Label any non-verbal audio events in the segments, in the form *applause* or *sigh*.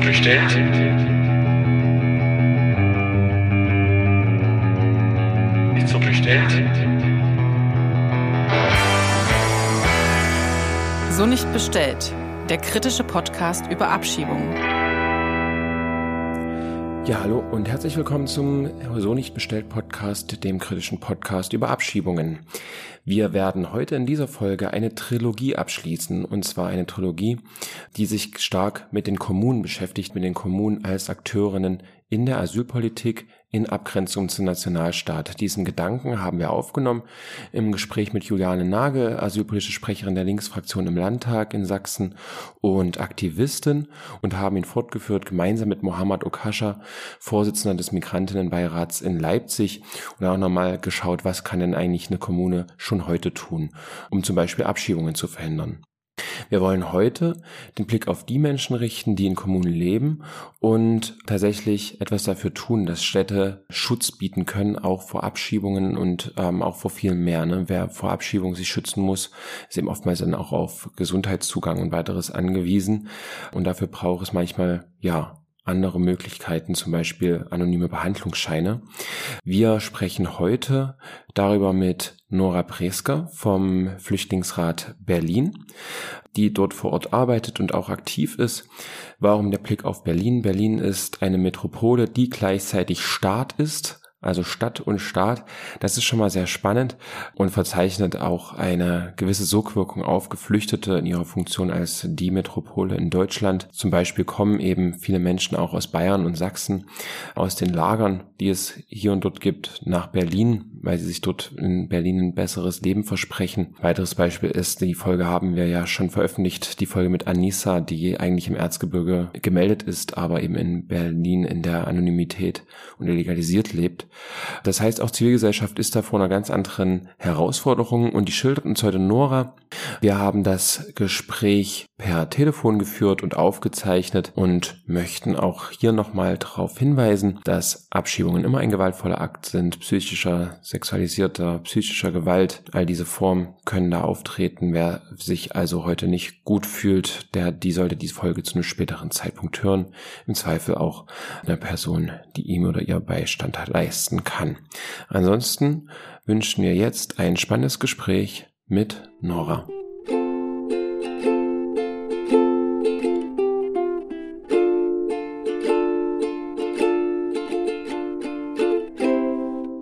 so bestellt? Ist so bestellt? So nicht bestellt. Der kritische Podcast über Abschiebungen. Ja, hallo und herzlich willkommen zum So nicht bestellt Podcast, dem kritischen Podcast über Abschiebungen. Wir werden heute in dieser Folge eine Trilogie abschließen, und zwar eine Trilogie, die sich stark mit den Kommunen beschäftigt, mit den Kommunen als Akteurinnen in der Asylpolitik in Abgrenzung zum Nationalstaat. Diesen Gedanken haben wir aufgenommen im Gespräch mit Juliane Nagel, asylpolitische Sprecherin der Linksfraktion im Landtag in Sachsen und Aktivistin und haben ihn fortgeführt gemeinsam mit Mohammad Okascha, Vorsitzender des Migrantinnenbeirats in Leipzig und auch nochmal geschaut, was kann denn eigentlich eine Kommune schon heute tun, um zum Beispiel Abschiebungen zu verhindern. Wir wollen heute den Blick auf die Menschen richten, die in Kommunen leben und tatsächlich etwas dafür tun, dass Städte Schutz bieten können, auch vor Abschiebungen und ähm, auch vor viel mehr. Ne? Wer vor Abschiebung sich schützen muss, ist eben oftmals dann auch auf Gesundheitszugang und weiteres angewiesen. Und dafür braucht es manchmal, ja, andere Möglichkeiten, zum Beispiel anonyme Behandlungsscheine. Wir sprechen heute darüber mit Nora Presker vom Flüchtlingsrat Berlin, die dort vor Ort arbeitet und auch aktiv ist. Warum der Blick auf Berlin? Berlin ist eine Metropole, die gleichzeitig Staat ist also Stadt und Staat. Das ist schon mal sehr spannend und verzeichnet auch eine gewisse Sogwirkung auf Geflüchtete in ihrer Funktion als die Metropole in Deutschland. Zum Beispiel kommen eben viele Menschen auch aus Bayern und Sachsen aus den Lagern, die es hier und dort gibt, nach Berlin, weil sie sich dort in Berlin ein besseres Leben versprechen. Weiteres Beispiel ist, die Folge haben wir ja schon veröffentlicht, die Folge mit Anissa, die eigentlich im Erzgebirge gemeldet ist, aber eben in Berlin in der Anonymität und illegalisiert lebt. Das heißt, auch Zivilgesellschaft ist da vor einer ganz anderen Herausforderung und die schildert uns heute Nora. Wir haben das Gespräch per Telefon geführt und aufgezeichnet und möchten auch hier nochmal darauf hinweisen, dass Abschiebungen immer ein gewaltvoller Akt sind, psychischer, sexualisierter, psychischer Gewalt. All diese Formen können da auftreten. Wer sich also heute nicht gut fühlt, der, die sollte diese Folge zu einem späteren Zeitpunkt hören. Im Zweifel auch eine Person, die ihm oder ihr Beistand leisten kann. Ansonsten wünschen wir jetzt ein spannendes Gespräch mit Nora.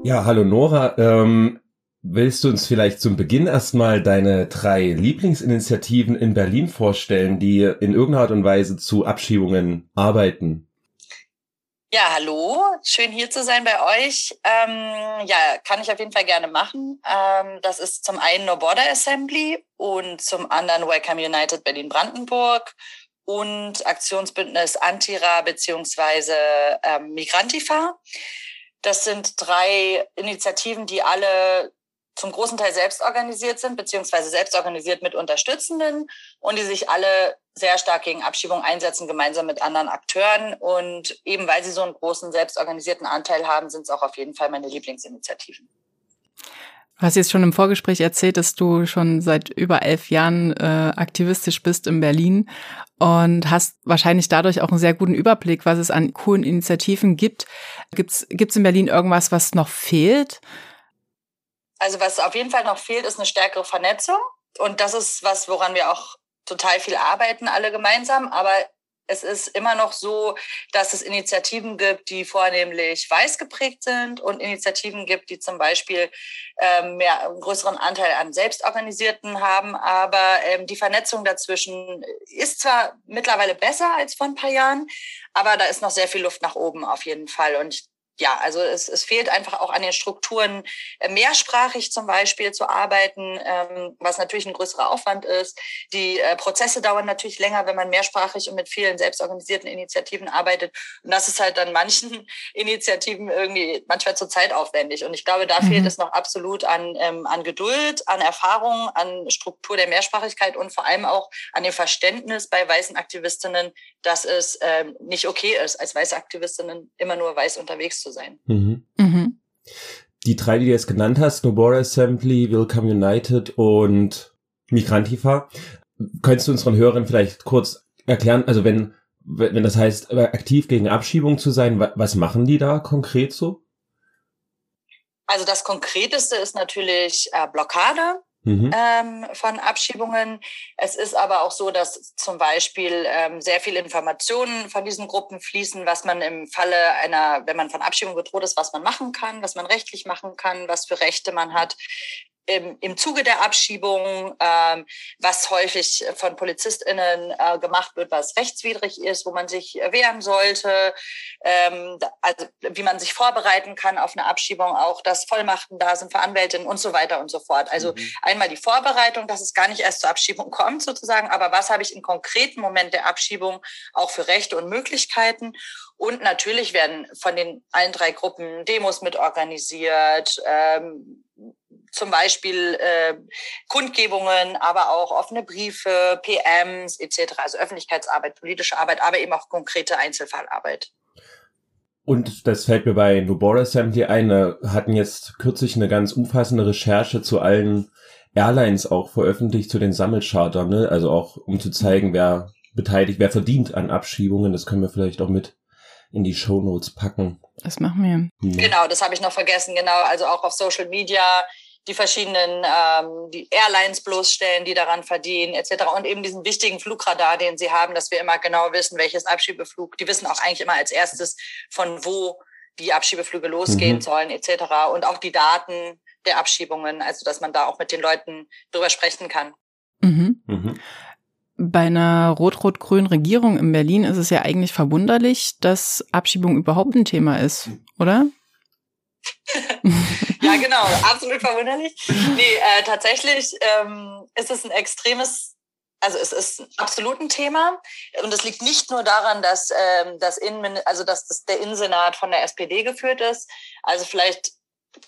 Ja, hallo Nora. Ähm, willst du uns vielleicht zum Beginn erstmal deine drei Lieblingsinitiativen in Berlin vorstellen, die in irgendeiner Art und Weise zu Abschiebungen arbeiten? Ja, hallo, schön hier zu sein bei euch. Ähm, ja, kann ich auf jeden Fall gerne machen. Ähm, das ist zum einen No Border Assembly und zum anderen Welcome United Berlin-Brandenburg und Aktionsbündnis Antira beziehungsweise ähm, Migrantifa. Das sind drei Initiativen, die alle zum großen Teil selbst organisiert sind, beziehungsweise selbst organisiert mit Unterstützenden und die sich alle sehr stark gegen Abschiebung einsetzen, gemeinsam mit anderen Akteuren. Und eben weil sie so einen großen selbstorganisierten Anteil haben, sind es auch auf jeden Fall meine Lieblingsinitiativen. Du hast jetzt schon im Vorgespräch erzählt, dass du schon seit über elf Jahren äh, aktivistisch bist in Berlin und hast wahrscheinlich dadurch auch einen sehr guten Überblick, was es an coolen Initiativen gibt. Gibt's gibt's in Berlin irgendwas, was noch fehlt? Also was auf jeden Fall noch fehlt, ist eine stärkere Vernetzung. Und das ist was, woran wir auch total viel arbeiten, alle gemeinsam. Aber es ist immer noch so, dass es Initiativen gibt, die vornehmlich weiß geprägt sind und Initiativen gibt, die zum Beispiel ähm, mehr, einen größeren Anteil an Selbstorganisierten haben. Aber ähm, die Vernetzung dazwischen ist zwar mittlerweile besser als vor ein paar Jahren, aber da ist noch sehr viel Luft nach oben auf jeden Fall. Und ich ja, also es, es fehlt einfach auch an den Strukturen, äh, mehrsprachig zum Beispiel zu arbeiten, ähm, was natürlich ein größerer Aufwand ist. Die äh, Prozesse dauern natürlich länger, wenn man mehrsprachig und mit vielen selbstorganisierten Initiativen arbeitet. Und das ist halt dann manchen *laughs* Initiativen irgendwie manchmal zu zeitaufwendig. Und ich glaube, da mhm. fehlt es noch absolut an, ähm, an Geduld, an Erfahrung, an Struktur der Mehrsprachigkeit und vor allem auch an dem Verständnis bei weißen Aktivistinnen, dass es ähm, nicht okay ist, als weiße Aktivistinnen immer nur weiß unterwegs zu zu sein. Mhm. Mhm. Die drei, die du jetzt genannt hast, No Border Assembly, Welcome United und Migrantifa, könntest du unseren Hörern vielleicht kurz erklären, also wenn wenn das heißt, aktiv gegen Abschiebung zu sein, was machen die da konkret so? Also das Konkreteste ist natürlich äh, Blockade mhm. ähm, von Abschiebungen. Es ist aber auch so, dass zum Beispiel ähm, sehr viele Informationen von diesen Gruppen fließen, was man im Falle einer, wenn man von Abschiebung bedroht ist, was man machen kann, was man rechtlich machen kann, was für Rechte man hat im, im Zuge der Abschiebung, ähm, was häufig von PolizistInnen äh, gemacht wird, was rechtswidrig ist, wo man sich wehren sollte, ähm, also wie man sich vorbereiten kann auf eine Abschiebung, auch dass Vollmachten da sind für Anwältinnen und so weiter und so fort. Also mhm. einmal die Vorbereitung, dass es gar nicht erst zur Abschiebung kommt sozusagen, aber was habe ich im konkreten Moment der Abschiebung auch für Rechte und Möglichkeiten und natürlich werden von den allen drei Gruppen Demos mitorganisiert, ähm, zum Beispiel äh, Kundgebungen, aber auch offene Briefe, PMs etc., also Öffentlichkeitsarbeit, politische Arbeit, aber eben auch konkrete Einzelfallarbeit. Und das fällt mir bei No Border Assembly ein, wir hatten jetzt kürzlich eine ganz umfassende Recherche zu allen Airlines auch veröffentlicht, zu den Sammelchartern, ne? also auch um zu zeigen, wer beteiligt, wer verdient an Abschiebungen, das können wir vielleicht auch mit in die Show Notes packen. Das machen wir. Ja. Genau, das habe ich noch vergessen. Genau, also auch auf Social Media die verschiedenen ähm, die Airlines bloßstellen, die daran verdienen, etc. Und eben diesen wichtigen Flugradar, den sie haben, dass wir immer genau wissen, welches Abschiebeflug. Die wissen auch eigentlich immer als erstes, von wo die Abschiebeflüge losgehen mhm. sollen, etc. Und auch die Daten der Abschiebungen, also dass man da auch mit den Leuten drüber sprechen kann. Mhm. Mhm. Bei einer rot-rot-grünen Regierung in Berlin ist es ja eigentlich verwunderlich, dass Abschiebung überhaupt ein Thema ist, oder? *laughs* ja, genau, absolut verwunderlich. Nee, äh, tatsächlich ähm, ist es ein extremes, also es ist absolut ein Thema. Und es liegt nicht nur daran, dass, ähm, das, Innen, also dass das der Innensenat von der SPD geführt ist. Also vielleicht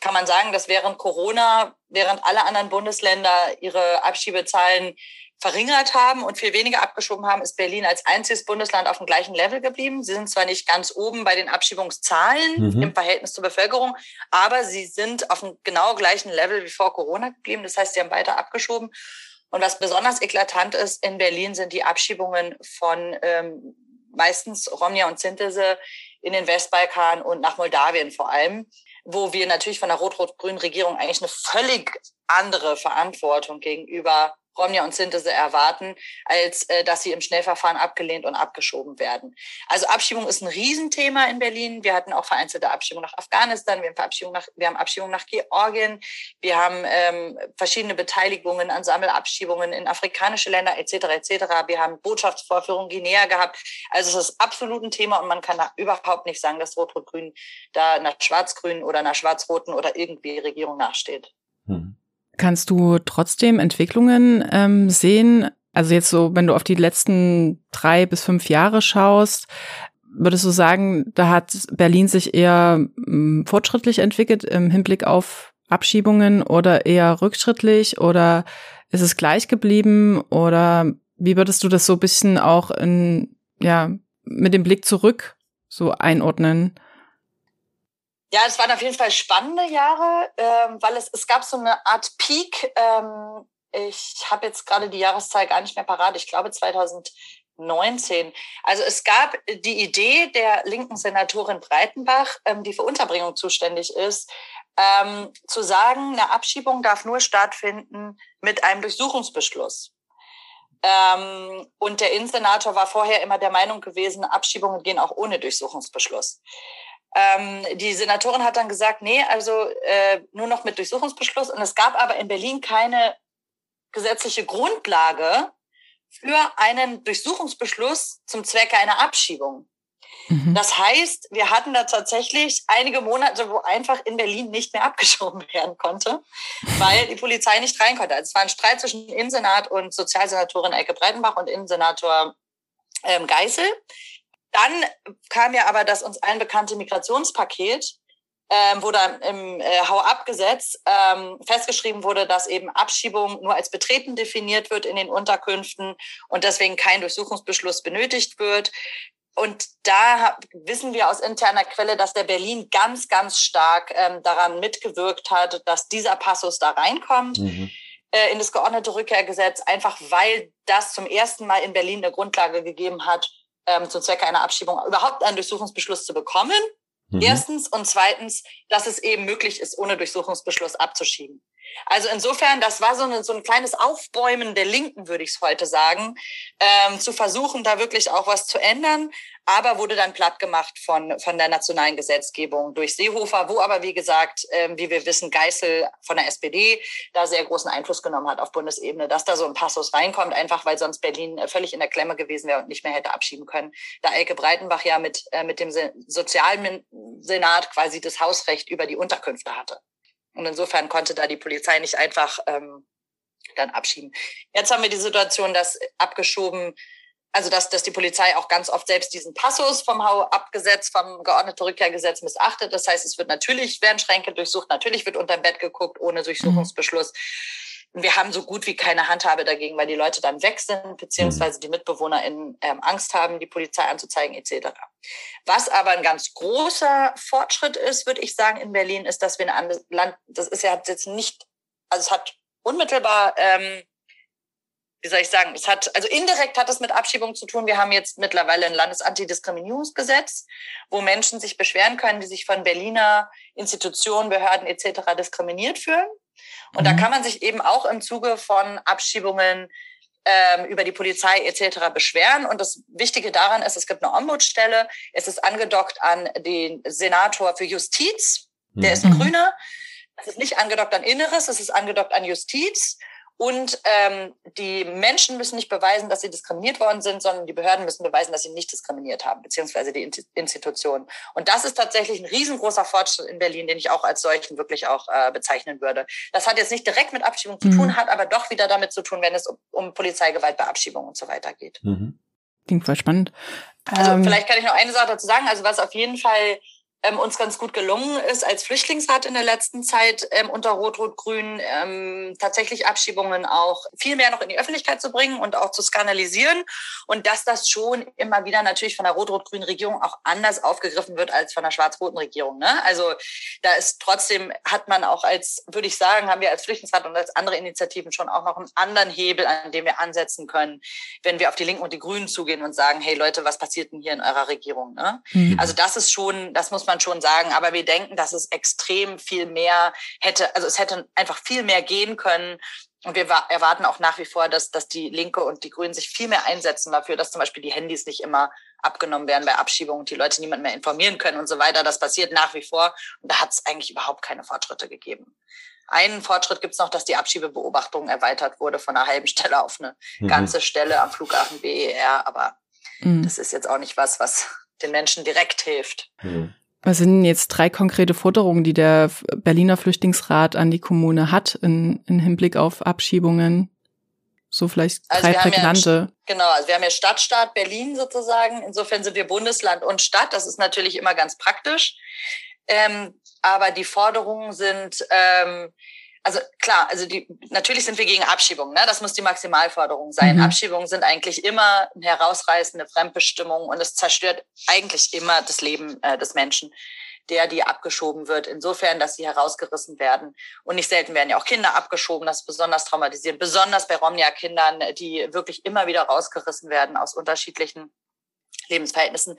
kann man sagen, dass während Corona, während alle anderen Bundesländer ihre Abschiebezahlen verringert haben und viel weniger abgeschoben haben, ist Berlin als einziges Bundesland auf dem gleichen Level geblieben. Sie sind zwar nicht ganz oben bei den Abschiebungszahlen mhm. im Verhältnis zur Bevölkerung, aber sie sind auf dem genau gleichen Level wie vor Corona geblieben. Das heißt, sie haben weiter abgeschoben. Und was besonders eklatant ist, in Berlin sind die Abschiebungen von ähm, meistens Romnia und Sintese in den Westbalkan und nach Moldawien vor allem, wo wir natürlich von der rot-rot-grünen Regierung eigentlich eine völlig andere Verantwortung gegenüber Romja und Synthese erwarten, als äh, dass sie im Schnellverfahren abgelehnt und abgeschoben werden. Also Abschiebung ist ein Riesenthema in Berlin. Wir hatten auch vereinzelte Abschiebung nach Afghanistan, wir haben Abschiebung nach, wir haben Abschiebung nach Georgien, wir haben ähm, verschiedene Beteiligungen an Sammelabschiebungen in afrikanische Länder etc. etc. Wir haben Botschaftsvorführungen Guinea gehabt. Also es ist absolut ein Thema und man kann da überhaupt nicht sagen, dass Rot-Rot-Grün da nach Schwarz-Grün oder nach Schwarz-Roten oder irgendwie Regierung nachsteht. Hm. Kannst du trotzdem Entwicklungen ähm, sehen? Also jetzt so, wenn du auf die letzten drei bis fünf Jahre schaust, würdest du sagen, da hat Berlin sich eher ähm, fortschrittlich entwickelt im Hinblick auf Abschiebungen oder eher rückschrittlich oder ist es gleich geblieben oder wie würdest du das so bisschen auch in, ja, mit dem Blick zurück so einordnen? Ja, es waren auf jeden Fall spannende Jahre, ähm, weil es, es gab so eine Art Peak. Ähm, ich habe jetzt gerade die Jahreszahl gar nicht mehr parat. Ich glaube 2019. Also es gab die Idee der linken Senatorin Breitenbach, ähm, die für Unterbringung zuständig ist, ähm, zu sagen, eine Abschiebung darf nur stattfinden mit einem Durchsuchungsbeschluss. Ähm, und der Innensenator war vorher immer der Meinung gewesen, Abschiebungen gehen auch ohne Durchsuchungsbeschluss. Ähm, die Senatorin hat dann gesagt, nee, also äh, nur noch mit Durchsuchungsbeschluss. Und es gab aber in Berlin keine gesetzliche Grundlage für einen Durchsuchungsbeschluss zum Zwecke einer Abschiebung. Mhm. Das heißt, wir hatten da tatsächlich einige Monate, wo einfach in Berlin nicht mehr abgeschoben *laughs* werden konnte, weil die Polizei nicht rein konnte. Also es war ein Streit zwischen Innensenat und Sozialsenatorin Elke Breitenbach und Innensenator ähm, Geisel. Dann kam ja aber das uns allen bekannte Migrationspaket, ähm, wo dann im äh, Hau-Ab-Gesetz ähm, festgeschrieben wurde, dass eben Abschiebung nur als Betreten definiert wird in den Unterkünften und deswegen kein Durchsuchungsbeschluss benötigt wird. Und da wissen wir aus interner Quelle, dass der Berlin ganz, ganz stark ähm, daran mitgewirkt hat, dass dieser Passus da reinkommt. Mhm äh, in das geordnete Rückkehrgesetz, einfach weil das zum ersten Mal in Berlin eine Grundlage gegeben hat ähm, zum Zwecke einer Abschiebung überhaupt einen Durchsuchungsbeschluss zu bekommen. Mhm. Erstens und zweitens, dass es eben möglich ist, ohne Durchsuchungsbeschluss abzuschieben. Also insofern, das war so, eine, so ein kleines Aufbäumen der Linken, würde ich es heute sagen, ähm, zu versuchen, da wirklich auch was zu ändern, aber wurde dann platt gemacht von, von der nationalen Gesetzgebung durch Seehofer, wo aber, wie gesagt, ähm, wie wir wissen, Geißel von der SPD da sehr großen Einfluss genommen hat auf Bundesebene, dass da so ein Passus reinkommt, einfach weil sonst Berlin äh, völlig in der Klemme gewesen wäre und nicht mehr hätte abschieben können. Da Elke Breitenbach ja mit, äh, mit dem Sozialen Senat quasi das Hausrecht über die Unterkünfte hatte. Und insofern konnte da die Polizei nicht einfach ähm, dann abschieben. Jetzt haben wir die Situation, dass abgeschoben, also dass, dass die Polizei auch ganz oft selbst diesen Passus vom Hau abgesetzt, vom geordneten Rückkehrgesetz missachtet. Das heißt, es wird natürlich, werden Schränke durchsucht, natürlich wird unter dem Bett geguckt, ohne Durchsuchungsbeschluss. Mhm. Und wir haben so gut wie keine Handhabe dagegen, weil die Leute dann weg sind, beziehungsweise die MitbewohnerInnen ähm, Angst haben, die Polizei anzuzeigen, etc. Was aber ein ganz großer Fortschritt ist, würde ich sagen, in Berlin, ist, dass wir ein anderes Land, das ist ja jetzt nicht, also es hat unmittelbar, ähm, wie soll ich sagen, es hat, also indirekt hat es mit Abschiebung zu tun. Wir haben jetzt mittlerweile ein Landesantidiskriminierungsgesetz, wo Menschen sich beschweren können, die sich von Berliner Institutionen, Behörden etc. diskriminiert fühlen. Und mhm. da kann man sich eben auch im Zuge von Abschiebungen ähm, über die Polizei etc. beschweren. Und das Wichtige daran ist, es gibt eine Ombudsstelle. Es ist angedockt an den Senator für Justiz. Der mhm. ist ein Grüner. Es ist nicht angedockt an Inneres, es ist angedockt an Justiz. Und ähm, die Menschen müssen nicht beweisen, dass sie diskriminiert worden sind, sondern die Behörden müssen beweisen, dass sie nicht diskriminiert haben, beziehungsweise die Institutionen. Und das ist tatsächlich ein riesengroßer Fortschritt in Berlin, den ich auch als solchen wirklich auch äh, bezeichnen würde. Das hat jetzt nicht direkt mit Abschiebung zu tun, mhm. hat aber doch wieder damit zu tun, wenn es um, um Polizeigewalt bei Abschiebung und so weiter geht. Mhm. Klingt voll spannend. Also ähm, vielleicht kann ich noch eine Sache dazu sagen. Also was auf jeden Fall ähm, uns ganz gut gelungen ist als Flüchtlingsrat in der letzten Zeit ähm, unter Rot-Rot-Grün ähm, tatsächlich Abschiebungen auch viel mehr noch in die Öffentlichkeit zu bringen und auch zu skandalisieren und dass das schon immer wieder natürlich von der Rot-Rot-Grünen Regierung auch anders aufgegriffen wird als von der schwarz-roten Regierung. Ne? Also da ist trotzdem, hat man auch als, würde ich sagen, haben wir als Flüchtlingsrat und als andere Initiativen schon auch noch einen anderen Hebel, an dem wir ansetzen können, wenn wir auf die Linken und die Grünen zugehen und sagen, hey Leute, was passiert denn hier in eurer Regierung? Ne? Mhm. Also das ist schon, das muss man man schon sagen. Aber wir denken, dass es extrem viel mehr hätte, also es hätte einfach viel mehr gehen können. Und wir erwarten auch nach wie vor, dass, dass die Linke und die Grünen sich viel mehr einsetzen dafür, dass zum Beispiel die Handys nicht immer abgenommen werden bei Abschiebungen und die Leute niemand mehr informieren können und so weiter. Das passiert nach wie vor. Und da hat es eigentlich überhaupt keine Fortschritte gegeben. Einen Fortschritt gibt es noch, dass die Abschiebebeobachtung erweitert wurde von einer halben Stelle auf eine mhm. ganze Stelle am Flughafen BER. Aber mhm. das ist jetzt auch nicht was, was den Menschen direkt hilft. Mhm. Was sind jetzt drei konkrete Forderungen, die der Berliner Flüchtlingsrat an die Kommune hat in, in Hinblick auf Abschiebungen? So vielleicht also drei prägnante. Ja, genau, also wir haben ja Stadtstaat Berlin sozusagen. Insofern sind wir Bundesland und Stadt. Das ist natürlich immer ganz praktisch. Ähm, aber die Forderungen sind ähm, also klar, also die, natürlich sind wir gegen Abschiebungen, ne? das muss die Maximalforderung sein. Mhm. Abschiebungen sind eigentlich immer eine herausreißende Fremdbestimmung und es zerstört eigentlich immer das Leben äh, des Menschen, der die abgeschoben wird. Insofern, dass sie herausgerissen werden. Und nicht selten werden ja auch Kinder abgeschoben, das ist besonders traumatisierend, besonders bei Romnia-Kindern, die wirklich immer wieder rausgerissen werden aus unterschiedlichen Lebensverhältnissen.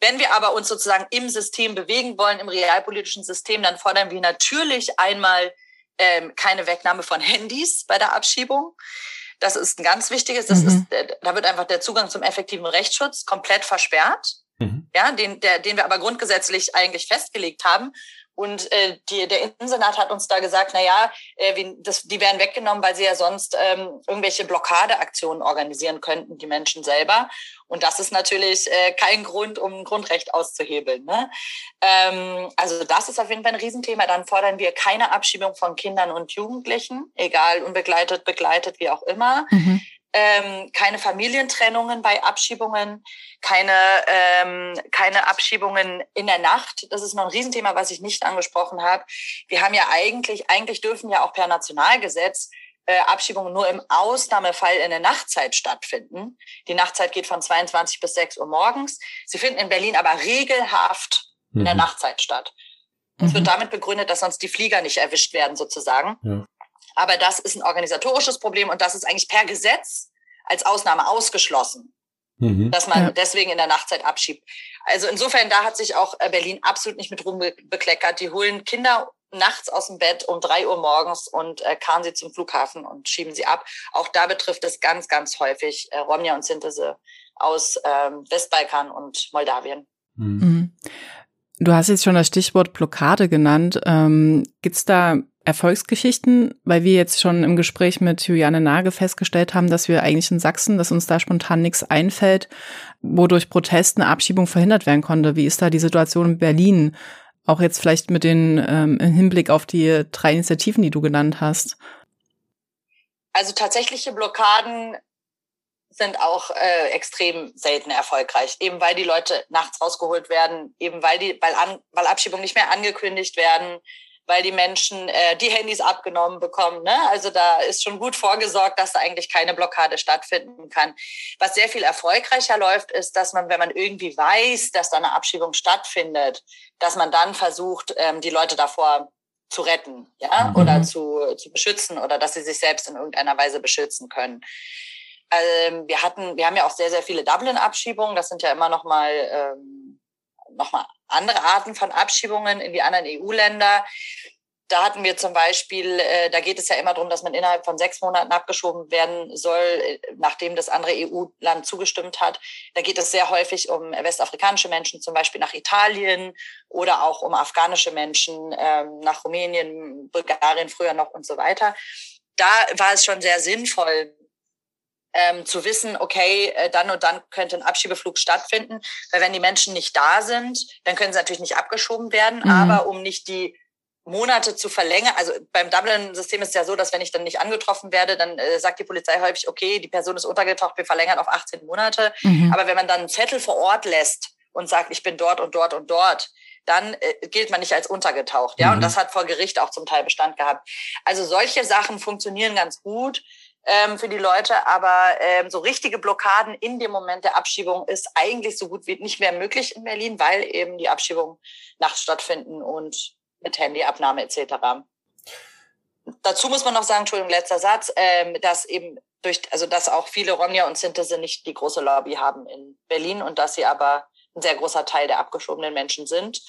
Wenn wir aber uns sozusagen im System bewegen wollen, im realpolitischen System, dann fordern wir natürlich einmal ähm, keine Wegnahme von Handys bei der Abschiebung. Das ist ein ganz wichtiges. Das mhm. ist, äh, da wird einfach der Zugang zum effektiven Rechtsschutz komplett versperrt. Mhm. Ja, den, der, den wir aber grundgesetzlich eigentlich festgelegt haben. Und äh, die, der Innensenat hat uns da gesagt, na ja, äh, das, die werden weggenommen, weil sie ja sonst ähm, irgendwelche Blockadeaktionen organisieren könnten, die Menschen selber. Und das ist natürlich äh, kein Grund, um ein Grundrecht auszuhebeln. Ne? Ähm, also das ist auf jeden Fall ein Riesenthema. Dann fordern wir keine Abschiebung von Kindern und Jugendlichen, egal unbegleitet, begleitet, wie auch immer. Mhm ähm, keine Familientrennungen bei Abschiebungen, keine, ähm, keine Abschiebungen in der Nacht. Das ist noch ein Riesenthema, was ich nicht angesprochen habe. Wir haben ja eigentlich, eigentlich dürfen ja auch per Nationalgesetz äh, Abschiebungen nur im Ausnahmefall in der Nachtzeit stattfinden. Die Nachtzeit geht von 22 bis 6 Uhr morgens. Sie finden in Berlin aber regelhaft mhm. in der mhm. Nachtzeit statt. Es mhm. wird damit begründet, dass sonst die Flieger nicht erwischt werden, sozusagen. Ja. Aber das ist ein organisatorisches Problem und das ist eigentlich per Gesetz als Ausnahme ausgeschlossen. Mhm. Dass man ja. deswegen in der Nachtzeit abschiebt. Also insofern, da hat sich auch äh, Berlin absolut nicht mit Ruhm bekleckert. Die holen Kinder nachts aus dem Bett um drei Uhr morgens und äh, karren sie zum Flughafen und schieben sie ab. Auch da betrifft es ganz, ganz häufig äh, Romja und Synthese aus ähm, Westbalkan und Moldawien. Mhm. mhm. Du hast jetzt schon das Stichwort Blockade genannt. Ähm, Gibt es da Erfolgsgeschichten, weil wir jetzt schon im Gespräch mit Juliane Nagel festgestellt haben, dass wir eigentlich in Sachsen, dass uns da spontan nichts einfällt, wodurch Protest eine Abschiebung verhindert werden konnte. Wie ist da die Situation in Berlin? Auch jetzt vielleicht mit den ähm, im Hinblick auf die drei Initiativen, die du genannt hast. Also tatsächliche Blockaden sind auch äh, extrem selten erfolgreich, eben weil die Leute nachts rausgeholt werden, eben weil die, weil, an, weil Abschiebungen nicht mehr angekündigt werden, weil die Menschen äh, die Handys abgenommen bekommen. Ne? Also da ist schon gut vorgesorgt, dass da eigentlich keine Blockade stattfinden kann. Was sehr viel erfolgreicher läuft, ist, dass man, wenn man irgendwie weiß, dass da eine Abschiebung stattfindet, dass man dann versucht, ähm, die Leute davor zu retten, ja, mhm. oder zu, zu beschützen oder dass sie sich selbst in irgendeiner Weise beschützen können. Ähm, wir hatten, wir haben ja auch sehr, sehr viele Dublin-Abschiebungen. Das sind ja immer noch mal ähm, noch mal andere Arten von Abschiebungen in die anderen EU-Länder. Da hatten wir zum Beispiel, äh, da geht es ja immer darum, dass man innerhalb von sechs Monaten abgeschoben werden soll, äh, nachdem das andere EU-Land zugestimmt hat. Da geht es sehr häufig um westafrikanische Menschen, zum Beispiel nach Italien oder auch um afghanische Menschen ähm, nach Rumänien, Bulgarien früher noch und so weiter. Da war es schon sehr sinnvoll, ähm, zu wissen, okay, äh, dann und dann könnte ein Abschiebeflug stattfinden. Weil wenn die Menschen nicht da sind, dann können sie natürlich nicht abgeschoben werden. Mhm. Aber um nicht die Monate zu verlängern, also beim Dublin-System ist es ja so, dass wenn ich dann nicht angetroffen werde, dann äh, sagt die Polizei häufig, okay, die Person ist untergetaucht, wir verlängern auf 18 Monate. Mhm. Aber wenn man dann einen Zettel vor Ort lässt und sagt, ich bin dort und dort und dort, dann äh, gilt man nicht als untergetaucht. Ja, mhm. und das hat vor Gericht auch zum Teil Bestand gehabt. Also solche Sachen funktionieren ganz gut ähm, für die Leute, aber ähm, so richtige Blockaden in dem Moment der Abschiebung ist eigentlich so gut wie nicht mehr möglich in Berlin, weil eben die Abschiebungen nachts stattfinden und mit Handyabnahme etc. Dazu muss man noch sagen, Entschuldigung, letzter Satz, ähm, dass eben durch, also dass auch viele Romja und Synthese nicht die große Lobby haben in Berlin und dass sie aber ein sehr großer Teil der abgeschobenen Menschen sind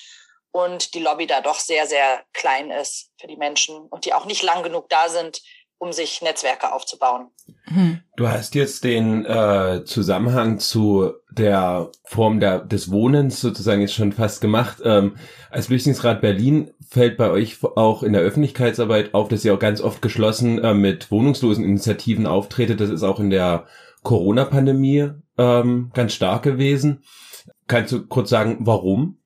und die Lobby da doch sehr, sehr klein ist für die Menschen und die auch nicht lang genug da sind, um sich Netzwerke aufzubauen. Hm. Du hast jetzt den äh, Zusammenhang zu der Form der, des Wohnens sozusagen jetzt schon fast gemacht. Ähm, als Flüchtlingsrat Berlin fällt bei euch auch in der Öffentlichkeitsarbeit auf, dass ihr auch ganz oft geschlossen äh, mit wohnungslosen Initiativen auftretet. Das ist auch in der Corona-Pandemie ähm, ganz stark gewesen. Kannst du kurz sagen, warum?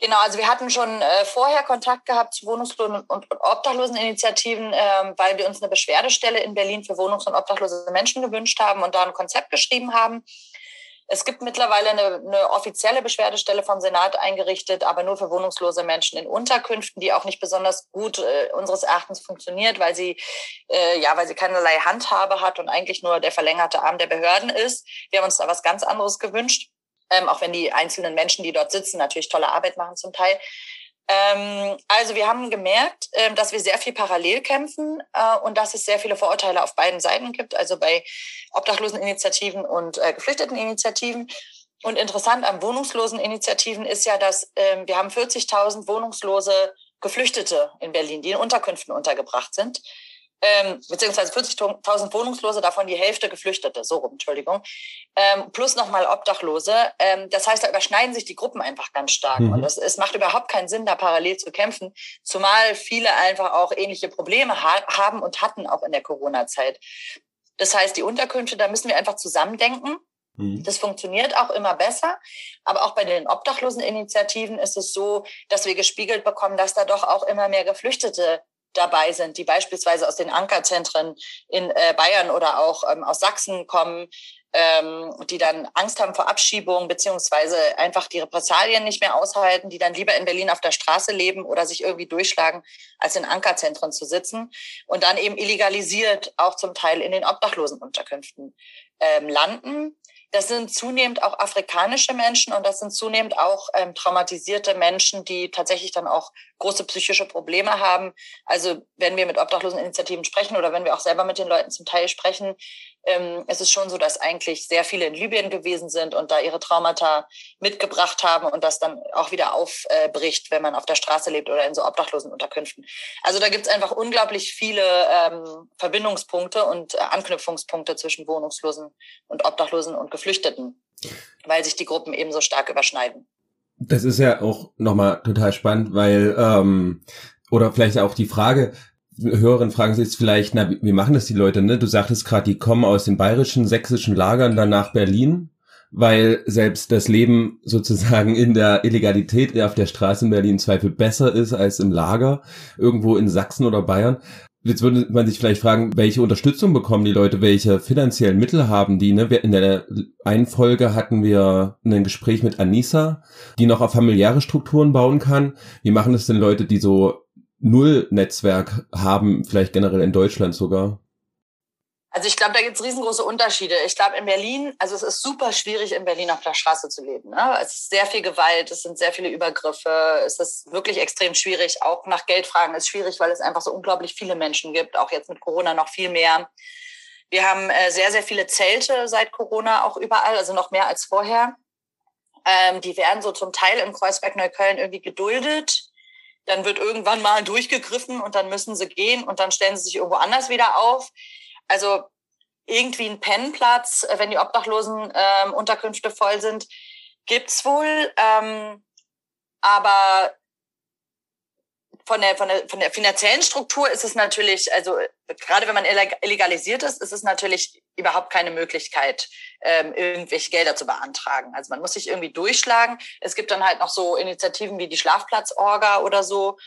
Genau, also wir hatten schon äh, vorher Kontakt gehabt zu Wohnungslosen und, Obdachloseninitiativen, ähm, weil wir uns eine Beschwerdestelle in Berlin für wohnungs- und obdachlose Menschen gewünscht haben und da ein Konzept geschrieben haben. Es gibt mittlerweile eine, eine offizielle Beschwerdestelle vom Senat eingerichtet, aber nur für wohnungslose Menschen in Unterkünften, die auch nicht besonders gut äh, unseres Erachtens funktioniert, weil sie äh, ja, weil sie keinerlei Handhabe hat und eigentlich nur der verlängerte Arm der Behörden ist. Wir haben uns da was ganz anderes gewünscht ähm, auch wenn die einzelnen Menschen, die dort sitzen, natürlich tolle Arbeit machen zum Teil. Ähm, also wir haben gemerkt, äh, dass wir sehr viel parallel kämpfen äh, und dass es sehr viele Vorurteile auf beiden Seiten gibt, also bei Obdachloseninitiativen und äh, Geflüchteteninitiativen. Und interessant an Wohnungsloseninitiativen ist ja, dass ähm, wir haben 40.000 wohnungslose Geflüchtete in Berlin, die in Unterkünften untergebracht sind ähm, beziehungsweise 40.000 Wohnungslose, davon die Hälfte Geflüchtete, so rum, Entschuldigung, ähm, plus nochmal Obdachlose. Ähm, das heißt, da überschneiden sich die Gruppen einfach ganz stark. Mhm. Und es, es macht überhaupt keinen Sinn, da parallel zu kämpfen, zumal viele einfach auch ähnliche Probleme ha haben und hatten auch in der Corona-Zeit. Das heißt, die Unterkünfte, da müssen wir einfach zusammendenken. Mhm. Das funktioniert auch immer besser. Aber auch bei den Obdachloseninitiativen ist es so, dass wir gespiegelt bekommen, dass da doch auch immer mehr Geflüchtete dabei sind, die beispielsweise aus den Ankerzentren in äh, Bayern oder auch ähm, aus Sachsen kommen, ähm, die dann Angst haben vor Abschiebung beziehungsweise einfach die Repressalien nicht mehr aushalten, die dann lieber in Berlin auf der Straße leben oder sich irgendwie durchschlagen, als in Ankerzentren zu sitzen und dann eben illegalisiert auch zum Teil in den Obdachlosenunterkünften ähm, landen. Das sind zunehmend auch afrikanische Menschen und das sind zunehmend auch ähm, traumatisierte Menschen, die tatsächlich dann auch große psychische Probleme haben. Also wenn wir mit Obdachloseninitiativen sprechen oder wenn wir auch selber mit den Leuten zum Teil sprechen, ähm, es ist schon so, dass eigentlich sehr viele in Libyen gewesen sind und da ihre Traumata mitgebracht haben und das dann auch wieder aufbricht, wenn man auf der Straße lebt oder in so Obdachlosenunterkünften. Also da gibt es einfach unglaublich viele ähm, Verbindungspunkte und äh, Anknüpfungspunkte zwischen Wohnungslosen und Obdachlosen und Geflüchteten, weil sich die Gruppen eben so stark überschneiden. Das ist ja auch nochmal total spannend, weil, ähm, oder vielleicht auch die Frage, Hörerinnen fragen sich jetzt vielleicht, na, wie machen das die Leute, ne? Du sagtest gerade, die kommen aus den bayerischen, sächsischen Lagern dann nach Berlin, weil selbst das Leben *laughs* sozusagen in der Illegalität auf der Straße in Berlin Zweifel besser ist als im Lager, irgendwo in Sachsen oder Bayern. Jetzt würde man sich vielleicht fragen, welche Unterstützung bekommen die Leute, welche finanziellen Mittel haben die? Ne? In der einen Folge hatten wir ein Gespräch mit Anissa, die noch auf familiäre Strukturen bauen kann. Wie machen das denn Leute, die so null Netzwerk haben, vielleicht generell in Deutschland sogar? Also ich glaube, da gibt es riesengroße Unterschiede. Ich glaube, in Berlin, also es ist super schwierig, in Berlin auf der Straße zu leben. Ne? Es ist sehr viel Gewalt, es sind sehr viele Übergriffe, es ist wirklich extrem schwierig. Auch nach Geld fragen ist schwierig, weil es einfach so unglaublich viele Menschen gibt, auch jetzt mit Corona noch viel mehr. Wir haben äh, sehr, sehr viele Zelte seit Corona auch überall, also noch mehr als vorher. Ähm, die werden so zum Teil in Kreuzberg-Neukölln irgendwie geduldet dann wird irgendwann mal durchgegriffen und dann müssen sie gehen und dann stellen sie sich irgendwo anders wieder auf. Also irgendwie ein Pennplatz, äh, wenn die Obdachlosen ähm, Unterkünfte voll sind, gibt's wohl. Ähm, aber von der, von, der, von der finanziellen Struktur ist es natürlich, also gerade wenn man illegalisiert ist, ist es natürlich überhaupt keine Möglichkeit, ähm, irgendwelche Gelder zu beantragen. Also man muss sich irgendwie durchschlagen. Es gibt dann halt noch so Initiativen wie die Schlafplatzorga oder so,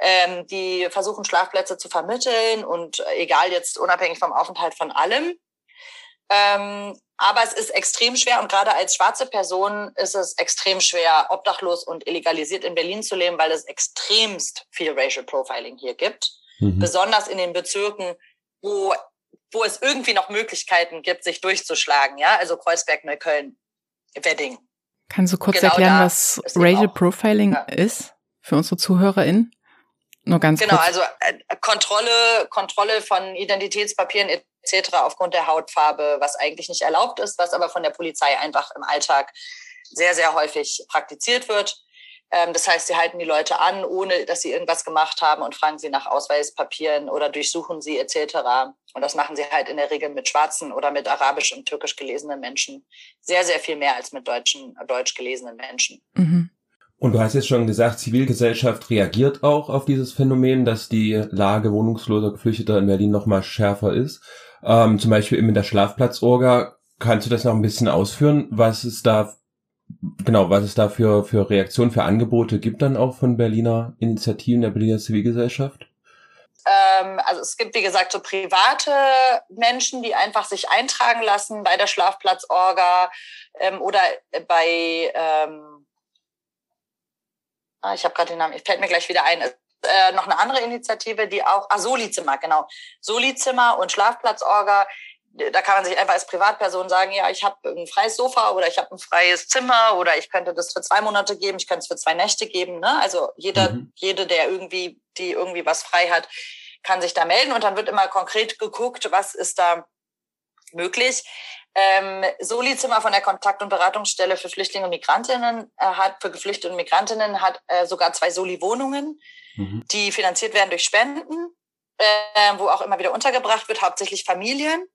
ähm, die versuchen Schlafplätze zu vermitteln und egal jetzt unabhängig vom Aufenthalt von allem. Ähm, aber es ist extrem schwer und gerade als schwarze Person ist es extrem schwer, obdachlos und illegalisiert in Berlin zu leben, weil es extremst viel Racial Profiling hier gibt. Mhm. Besonders in den Bezirken, wo, wo es irgendwie noch Möglichkeiten gibt, sich durchzuschlagen. Ja, also Kreuzberg, Neukölln, Wedding. Kannst du kurz genau erklären, was Racial Profiling ja. ist für unsere ZuhörerInnen? Nur ganz genau, kurz. also äh, Kontrolle, Kontrolle von Identitätspapieren etc. aufgrund der Hautfarbe, was eigentlich nicht erlaubt ist, was aber von der Polizei einfach im Alltag sehr, sehr häufig praktiziert wird. Ähm, das heißt, sie halten die Leute an, ohne dass sie irgendwas gemacht haben und fragen sie nach Ausweispapieren oder durchsuchen sie etc. Und das machen sie halt in der Regel mit schwarzen oder mit arabisch und türkisch gelesenen Menschen. Sehr, sehr viel mehr als mit deutschen, deutsch gelesenen Menschen. Mhm. Und du hast jetzt schon gesagt, Zivilgesellschaft reagiert auch auf dieses Phänomen, dass die Lage wohnungsloser Geflüchteter in Berlin noch mal schärfer ist. Ähm, zum Beispiel eben in der Schlafplatzorga. Kannst du das noch ein bisschen ausführen, was es da genau, was es da für, für Reaktionen, für Angebote gibt dann auch von Berliner Initiativen der Berliner Zivilgesellschaft? Ähm, also es gibt, wie gesagt, so private Menschen, die einfach sich eintragen lassen bei der Schlafplatzorga ähm, oder bei ähm, Ah, ich habe gerade den Namen, fällt mir gleich wieder ein. Äh, noch eine andere Initiative, die auch, ah, Solizimmer, genau. Solizimmer und Schlafplatzorga, da kann man sich einfach als Privatperson sagen, ja, ich habe ein freies Sofa oder ich habe ein freies Zimmer oder ich könnte das für zwei Monate geben, ich könnte es für zwei Nächte geben. Ne? Also jeder, mhm. jede, der irgendwie, die irgendwie was frei hat, kann sich da melden und dann wird immer konkret geguckt, was ist da möglich. Ähm, Soli-Zimmer von der Kontakt- und Beratungsstelle für Flüchtlinge und Migrantinnen äh, hat, für Geflüchtete und Migrantinnen hat äh, sogar zwei Soli-Wohnungen, mhm. die finanziert werden durch Spenden, äh, wo auch immer wieder untergebracht wird, hauptsächlich Familien.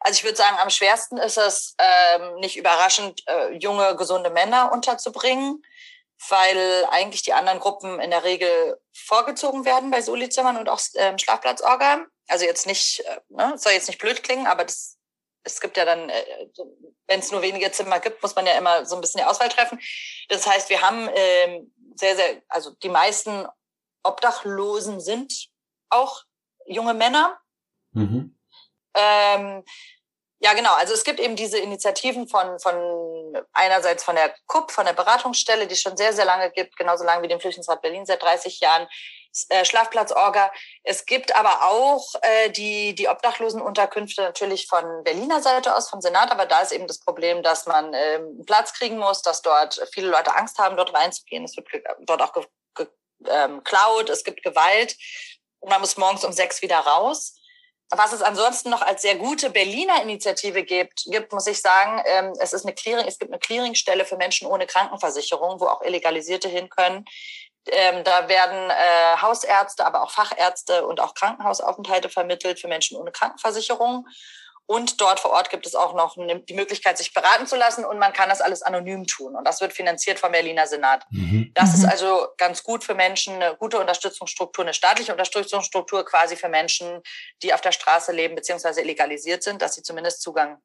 Also ich würde sagen, am schwersten ist es, ähm, nicht überraschend, äh, junge, gesunde Männer unterzubringen, weil eigentlich die anderen Gruppen in der Regel vorgezogen werden bei Soli-Zimmern und auch ähm, Schlafplatzorga. Also jetzt nicht, äh, ne, soll jetzt nicht blöd klingen, aber das es gibt ja dann, äh, wenn es nur wenige Zimmer gibt, muss man ja immer so ein bisschen die Auswahl treffen. Das heißt, wir haben ähm, sehr, sehr, also die meisten Obdachlosen sind auch junge Männer. Mhm. Ähm, ja, genau. Also es gibt eben diese Initiativen von, von einerseits von der KUP, von der Beratungsstelle, die es schon sehr, sehr lange gibt, genauso lange wie den Flüchtlingsrat Berlin seit 30 Jahren. Äh, Schlafplatzorga. Es gibt aber auch äh, die, die Obdachlosenunterkünfte natürlich von Berliner Seite aus, vom Senat. Aber da ist eben das Problem, dass man ähm, einen Platz kriegen muss, dass dort viele Leute Angst haben, dort reinzugehen. Es wird dort auch geklaut, ähm, es gibt Gewalt. Und man muss morgens um sechs wieder raus. Was es ansonsten noch als sehr gute Berliner Initiative gibt, gibt muss ich sagen, ähm, es ist eine Clearing, es gibt eine Clearingstelle für Menschen ohne Krankenversicherung, wo auch Illegalisierte hin können. Ähm, da werden äh, Hausärzte, aber auch Fachärzte und auch Krankenhausaufenthalte vermittelt für Menschen ohne Krankenversicherung. Und dort vor Ort gibt es auch noch die Möglichkeit, sich beraten zu lassen und man kann das alles anonym tun. Und das wird finanziert vom Berliner Senat. Mhm. Das ist mhm. also ganz gut für Menschen, eine gute Unterstützungsstruktur, eine staatliche Unterstützungsstruktur quasi für Menschen, die auf der Straße leben beziehungsweise illegalisiert sind, dass sie zumindest Zugang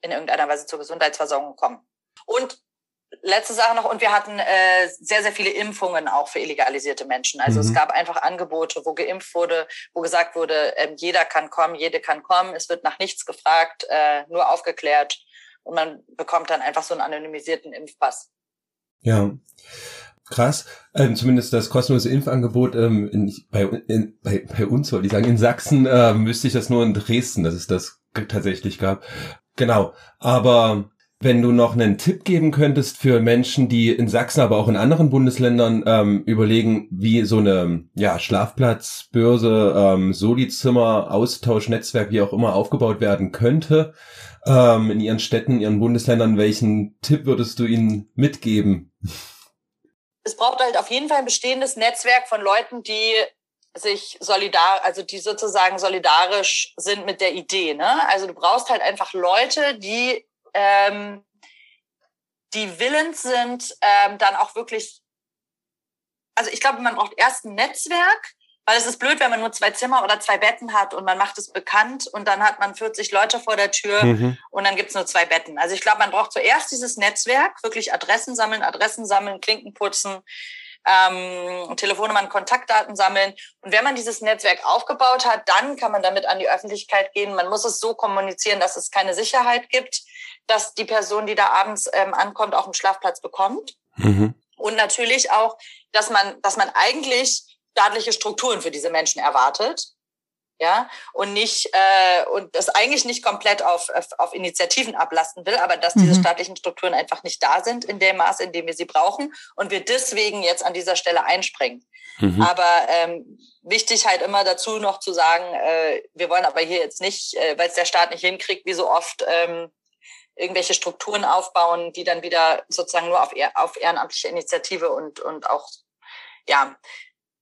in irgendeiner Weise zur Gesundheitsversorgung kommen. Und letzte Sache noch, und wir hatten äh, sehr, sehr viele Impfungen auch für illegalisierte Menschen. Also mhm. es gab einfach Angebote, wo geimpft wurde, wo gesagt wurde, äh, jeder kann kommen, jede kann kommen, es wird nach nichts gefragt, äh, nur aufgeklärt und man bekommt dann einfach so einen anonymisierten Impfpass. Ja. Krass, ähm, zumindest das kostenlose Impfangebot ähm, in, bei, in, bei, bei uns, wollte ich sagen, in Sachsen äh, müsste ich das nur in Dresden, dass es das tatsächlich gab. Genau, aber wenn du noch einen Tipp geben könntest für Menschen, die in Sachsen, aber auch in anderen Bundesländern ähm, überlegen, wie so eine ja, Schlafplatzbörse, ähm, Solizimmer, Austauschnetzwerk, wie auch immer aufgebaut werden könnte, ähm, in ihren Städten, ihren Bundesländern, welchen Tipp würdest du ihnen mitgeben? Es braucht halt auf jeden Fall ein bestehendes Netzwerk von Leuten, die sich solidar, also die sozusagen solidarisch sind mit der Idee. Ne? Also du brauchst halt einfach Leute, die ähm, die willens sind, ähm, dann auch wirklich, also ich glaube, man braucht erst ein Netzwerk, weil es ist blöd, wenn man nur zwei Zimmer oder zwei Betten hat und man macht es bekannt und dann hat man 40 Leute vor der Tür mhm. und dann gibt's nur zwei Betten. Also ich glaube, man braucht zuerst dieses Netzwerk, wirklich Adressen sammeln, Adressen sammeln, Klinken putzen, ähm, Telefonnummern, Kontaktdaten sammeln. Und wenn man dieses Netzwerk aufgebaut hat, dann kann man damit an die Öffentlichkeit gehen. Man muss es so kommunizieren, dass es keine Sicherheit gibt, dass die Person, die da abends ähm, ankommt, auch einen Schlafplatz bekommt. Mhm. Und natürlich auch, dass man, dass man eigentlich staatliche Strukturen für diese Menschen erwartet ja, und nicht äh, und das eigentlich nicht komplett auf, auf, auf Initiativen ablasten will, aber dass mhm. diese staatlichen Strukturen einfach nicht da sind in dem Maß, in dem wir sie brauchen und wir deswegen jetzt an dieser Stelle einspringen. Mhm. Aber ähm, wichtig halt immer dazu noch zu sagen, äh, wir wollen aber hier jetzt nicht, äh, weil es der Staat nicht hinkriegt, wie so oft ähm, irgendwelche Strukturen aufbauen, die dann wieder sozusagen nur auf, auf ehrenamtliche Initiative und, und auch ja,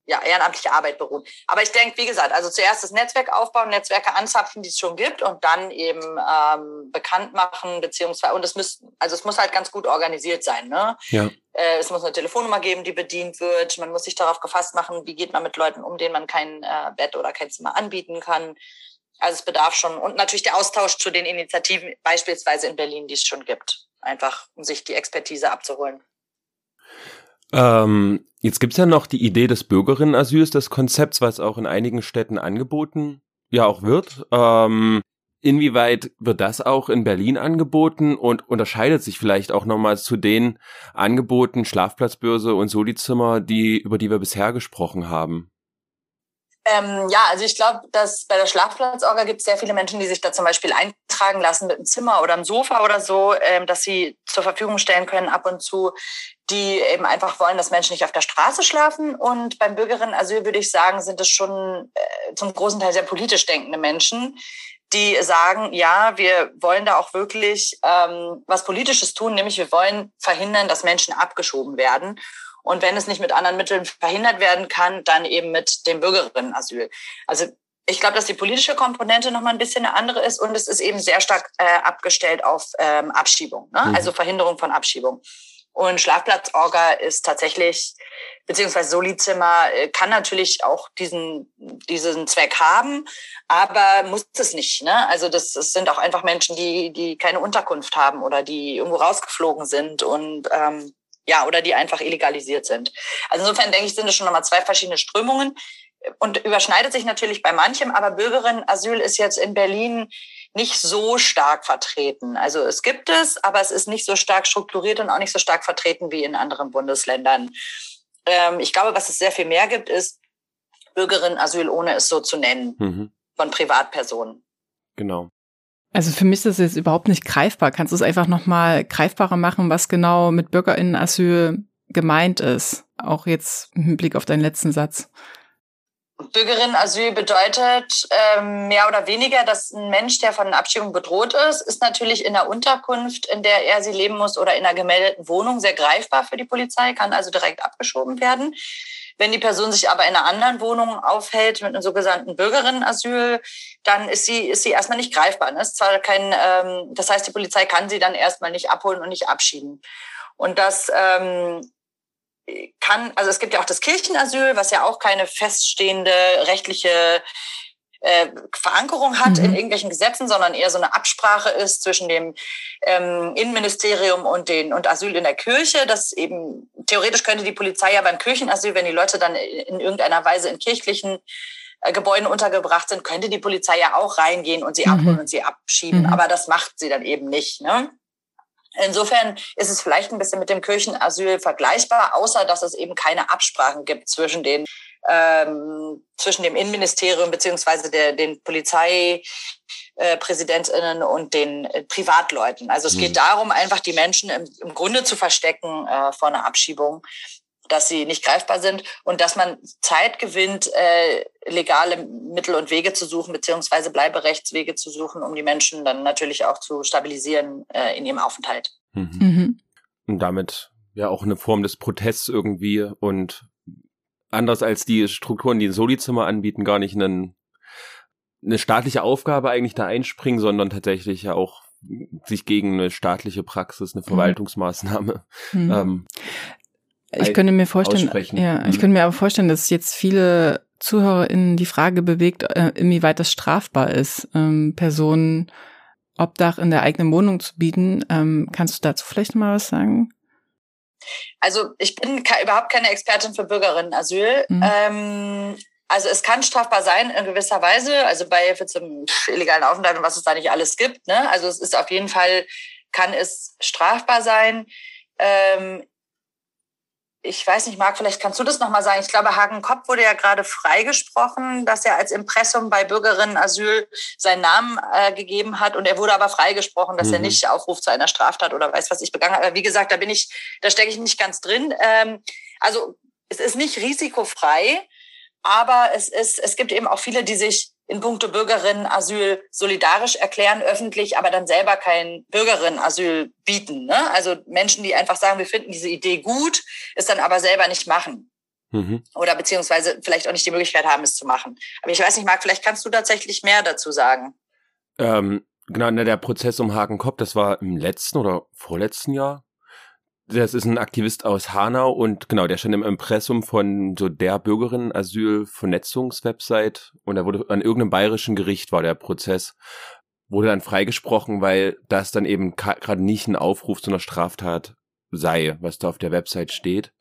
ja, ehrenamtliche Arbeit beruhen. Aber ich denke, wie gesagt, also zuerst das Netzwerk aufbauen, Netzwerke anzapfen, die es schon gibt und dann eben ähm, bekannt machen, beziehungsweise, und es muss, also es muss halt ganz gut organisiert sein, ne? Ja. Äh, es muss eine Telefonnummer geben, die bedient wird. Man muss sich darauf gefasst machen, wie geht man mit Leuten um, denen man kein äh, Bett oder kein Zimmer anbieten kann. Also es bedarf schon, und natürlich der Austausch zu den Initiativen, beispielsweise in Berlin, die es schon gibt. Einfach, um sich die Expertise abzuholen. Ähm, jetzt gibt's ja noch die Idee des Bürgerinnenasyls, des Konzepts, was auch in einigen Städten angeboten ja auch wird. Ähm, inwieweit wird das auch in Berlin angeboten und unterscheidet sich vielleicht auch nochmal zu den Angeboten Schlafplatzbörse und Solizimmer, die, über die wir bisher gesprochen haben? Ähm, ja, also ich glaube, dass bei der Schlafplatzorga gibt es sehr viele Menschen, die sich da zum Beispiel eintragen lassen mit einem Zimmer oder einem Sofa oder so, ähm, dass sie zur Verfügung stellen können ab und zu, die eben einfach wollen, dass Menschen nicht auf der Straße schlafen. Und beim Bürgerinnenasyl würde ich sagen, sind es schon äh, zum großen Teil sehr politisch denkende Menschen, die sagen, ja, wir wollen da auch wirklich ähm, was Politisches tun, nämlich wir wollen verhindern, dass Menschen abgeschoben werden. Und wenn es nicht mit anderen Mitteln verhindert werden kann, dann eben mit dem Bürgerinnenasyl. Also ich glaube, dass die politische Komponente noch mal ein bisschen eine andere ist und es ist eben sehr stark äh, abgestellt auf ähm, Abschiebung, ne? Mhm. also Verhinderung von Abschiebung. Und Schlafplatzorga ist tatsächlich, beziehungsweise Solizimmer äh, kann natürlich auch diesen, diesen Zweck haben, aber muss es nicht. Ne? Also das, das sind auch einfach Menschen, die, die keine Unterkunft haben oder die irgendwo rausgeflogen sind und ähm, ja, oder die einfach illegalisiert sind. Also insofern denke ich, sind es schon nochmal zwei verschiedene Strömungen und überschneidet sich natürlich bei manchem, aber Bürgerinnenasyl ist jetzt in Berlin nicht so stark vertreten. Also es gibt es, aber es ist nicht so stark strukturiert und auch nicht so stark vertreten wie in anderen Bundesländern. Ähm, ich glaube, was es sehr viel mehr gibt, ist Bürgerinnenasyl, ohne es so zu nennen, mhm. von Privatpersonen. Genau. Also für mich ist es jetzt überhaupt nicht greifbar. Kannst du es einfach nochmal greifbarer machen, was genau mit Bürgerinnenasyl gemeint ist? Auch jetzt im Hinblick auf deinen letzten Satz. Bürgerinnenasyl bedeutet ähm, mehr oder weniger, dass ein Mensch, der von Abschiebung bedroht ist, ist natürlich in der Unterkunft, in der er sie leben muss oder in einer gemeldeten Wohnung sehr greifbar für die Polizei, kann also direkt abgeschoben werden. Wenn die Person sich aber in einer anderen Wohnung aufhält mit einem sogenannten Bürgerinnenasyl, dann ist sie, ist sie erstmal nicht greifbar. Ne? Ist zwar kein, ähm, das heißt, die Polizei kann sie dann erstmal nicht abholen und nicht abschieben. Und das ähm, kann, also es gibt ja auch das Kirchenasyl, was ja auch keine feststehende rechtliche äh, Verankerung hat mhm. in irgendwelchen Gesetzen, sondern eher so eine Absprache ist zwischen dem ähm, Innenministerium und den und Asyl in der Kirche. Das eben theoretisch könnte die Polizei ja beim Kirchenasyl, wenn die Leute dann in irgendeiner Weise in kirchlichen äh, Gebäuden untergebracht sind, könnte die Polizei ja auch reingehen und sie mhm. abholen und sie abschieben. Mhm. Aber das macht sie dann eben nicht. Ne? Insofern ist es vielleicht ein bisschen mit dem Kirchenasyl vergleichbar, außer dass es eben keine Absprachen gibt zwischen den ähm, zwischen dem Innenministerium beziehungsweise der, den Polizeipräsidentinnen äh, und den äh, Privatleuten. Also es mhm. geht darum, einfach die Menschen im, im Grunde zu verstecken äh, vor einer Abschiebung dass sie nicht greifbar sind und dass man Zeit gewinnt, äh, legale Mittel und Wege zu suchen, beziehungsweise Bleiberechtswege zu suchen, um die Menschen dann natürlich auch zu stabilisieren äh, in ihrem Aufenthalt. Mhm. Mhm. Und damit ja auch eine Form des Protests irgendwie und anders als die Strukturen, die ein Solizimmer anbieten, gar nicht einen, eine staatliche Aufgabe eigentlich da einspringen, sondern tatsächlich ja auch sich gegen eine staatliche Praxis, eine mhm. Verwaltungsmaßnahme mhm. ähm, ich könnte mir vorstellen, ja, ich mhm. könnte mir aber vorstellen, dass jetzt viele ZuhörerInnen die Frage bewegt, äh, inwieweit das strafbar ist, ähm, Personen Obdach in der eigenen Wohnung zu bieten. Ähm, kannst du dazu vielleicht mal was sagen? Also ich bin überhaupt keine Expertin für Bürgerinnenasyl. Mhm. Ähm, also es kann strafbar sein in gewisser Weise, also bei zum illegalen Aufenthalt und was es da nicht alles gibt. Ne? Also es ist auf jeden Fall, kann es strafbar sein. Ähm, ich weiß nicht, Marc, vielleicht kannst du das nochmal sagen. Ich glaube, Hagen Kopp wurde ja gerade freigesprochen, dass er als Impressum bei Bürgerinnenasyl seinen Namen äh, gegeben hat und er wurde aber freigesprochen, dass mhm. er nicht aufruft zu einer Straftat oder weiß was ich begangen habe. Aber wie gesagt, da bin ich, da stecke ich nicht ganz drin. Ähm, also es ist nicht risikofrei, aber es ist, es gibt eben auch viele, die sich in puncto Bürgerinnenasyl solidarisch erklären öffentlich, aber dann selber kein Bürgerinnenasyl bieten. Ne? Also Menschen, die einfach sagen, wir finden diese Idee gut, es dann aber selber nicht machen. Mhm. Oder beziehungsweise vielleicht auch nicht die Möglichkeit haben, es zu machen. Aber ich weiß nicht, Marc, vielleicht kannst du tatsächlich mehr dazu sagen. Ähm, genau, ne, der Prozess um Hakenkopf, das war im letzten oder vorletzten Jahr, das ist ein Aktivist aus Hanau und genau, der stand im Impressum von so der Bürgerinnen-Asyl-Vernetzungswebsite und er wurde an irgendeinem bayerischen Gericht war der Prozess, wurde dann freigesprochen, weil das dann eben gerade nicht ein Aufruf zu einer Straftat sei, was da auf der Website steht.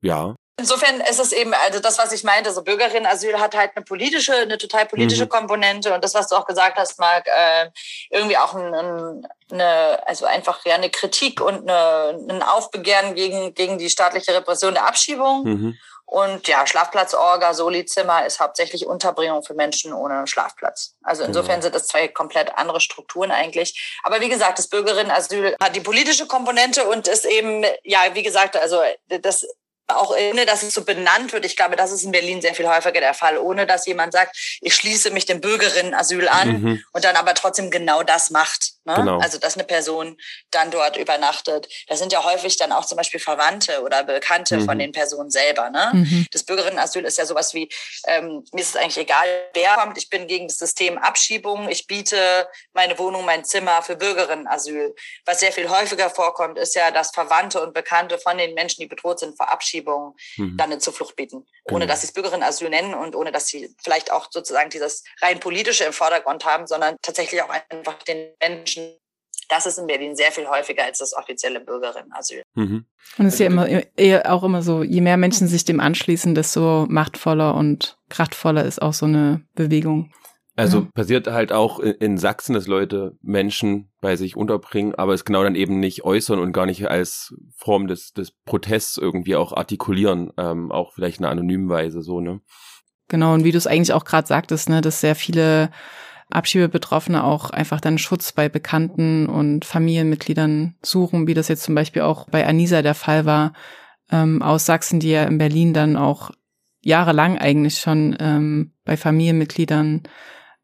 Ja. Insofern ist es eben, also das, was ich meinte, so Bürgerinnenasyl hat halt eine politische, eine total politische mhm. Komponente und das, was du auch gesagt hast, Marc, äh, irgendwie auch ein, ein, eine, also einfach ja eine Kritik und eine, ein Aufbegehren gegen, gegen die staatliche Repression der Abschiebung. Mhm. Und ja, Schlafplatzorga, Solizimmer ist hauptsächlich Unterbringung für Menschen ohne Schlafplatz. Also insofern genau. sind das zwei komplett andere Strukturen eigentlich. Aber wie gesagt, das Bürgerinnenasyl hat die politische Komponente und ist eben, ja, wie gesagt, also das auch ohne dass es so benannt wird. Ich glaube, das ist in Berlin sehr viel häufiger der Fall, ohne dass jemand sagt, ich schließe mich dem Bürgerinnenasyl an mhm. und dann aber trotzdem genau das macht. Ne? Genau. Also, dass eine Person dann dort übernachtet. Das sind ja häufig dann auch zum Beispiel Verwandte oder Bekannte mhm. von den Personen selber. Ne? Mhm. Das Bürgerinnenasyl ist ja sowas wie, ähm, mir ist es eigentlich egal, wer kommt. Ich bin gegen das System Abschiebung. Ich biete meine Wohnung, mein Zimmer für Bürgerinnenasyl. Was sehr viel häufiger vorkommt, ist ja, dass Verwandte und Bekannte von den Menschen, die bedroht sind vor Abschiebung, mhm. dann eine Zuflucht bieten. Ohne genau. dass sie es Bürgerinnenasyl nennen und ohne dass sie vielleicht auch sozusagen dieses rein politische im Vordergrund haben, sondern tatsächlich auch einfach den Menschen Menschen. Das ist in Berlin sehr viel häufiger als das offizielle Bürgerinnenasyl. Mhm. Und es ist ja immer eher auch immer so, je mehr Menschen sich dem anschließen, desto machtvoller und kraftvoller ist auch so eine Bewegung. Also ja. passiert halt auch in, Sachsen, dass Leute Menschen bei sich unterbringen, aber es genau dann eben nicht äußern und gar nicht als Form des, des Protests irgendwie auch artikulieren, ähm, auch vielleicht in einer anonymen Weise so, ne? Genau, und wie du es eigentlich auch gerade sagtest, ne, dass sehr viele Abschiebebetroffene auch einfach dann Schutz bei Bekannten und Familienmitgliedern suchen, wie das jetzt zum Beispiel auch bei Anisa der Fall war, ähm, aus Sachsen, die ja in Berlin dann auch jahrelang eigentlich schon ähm, bei Familienmitgliedern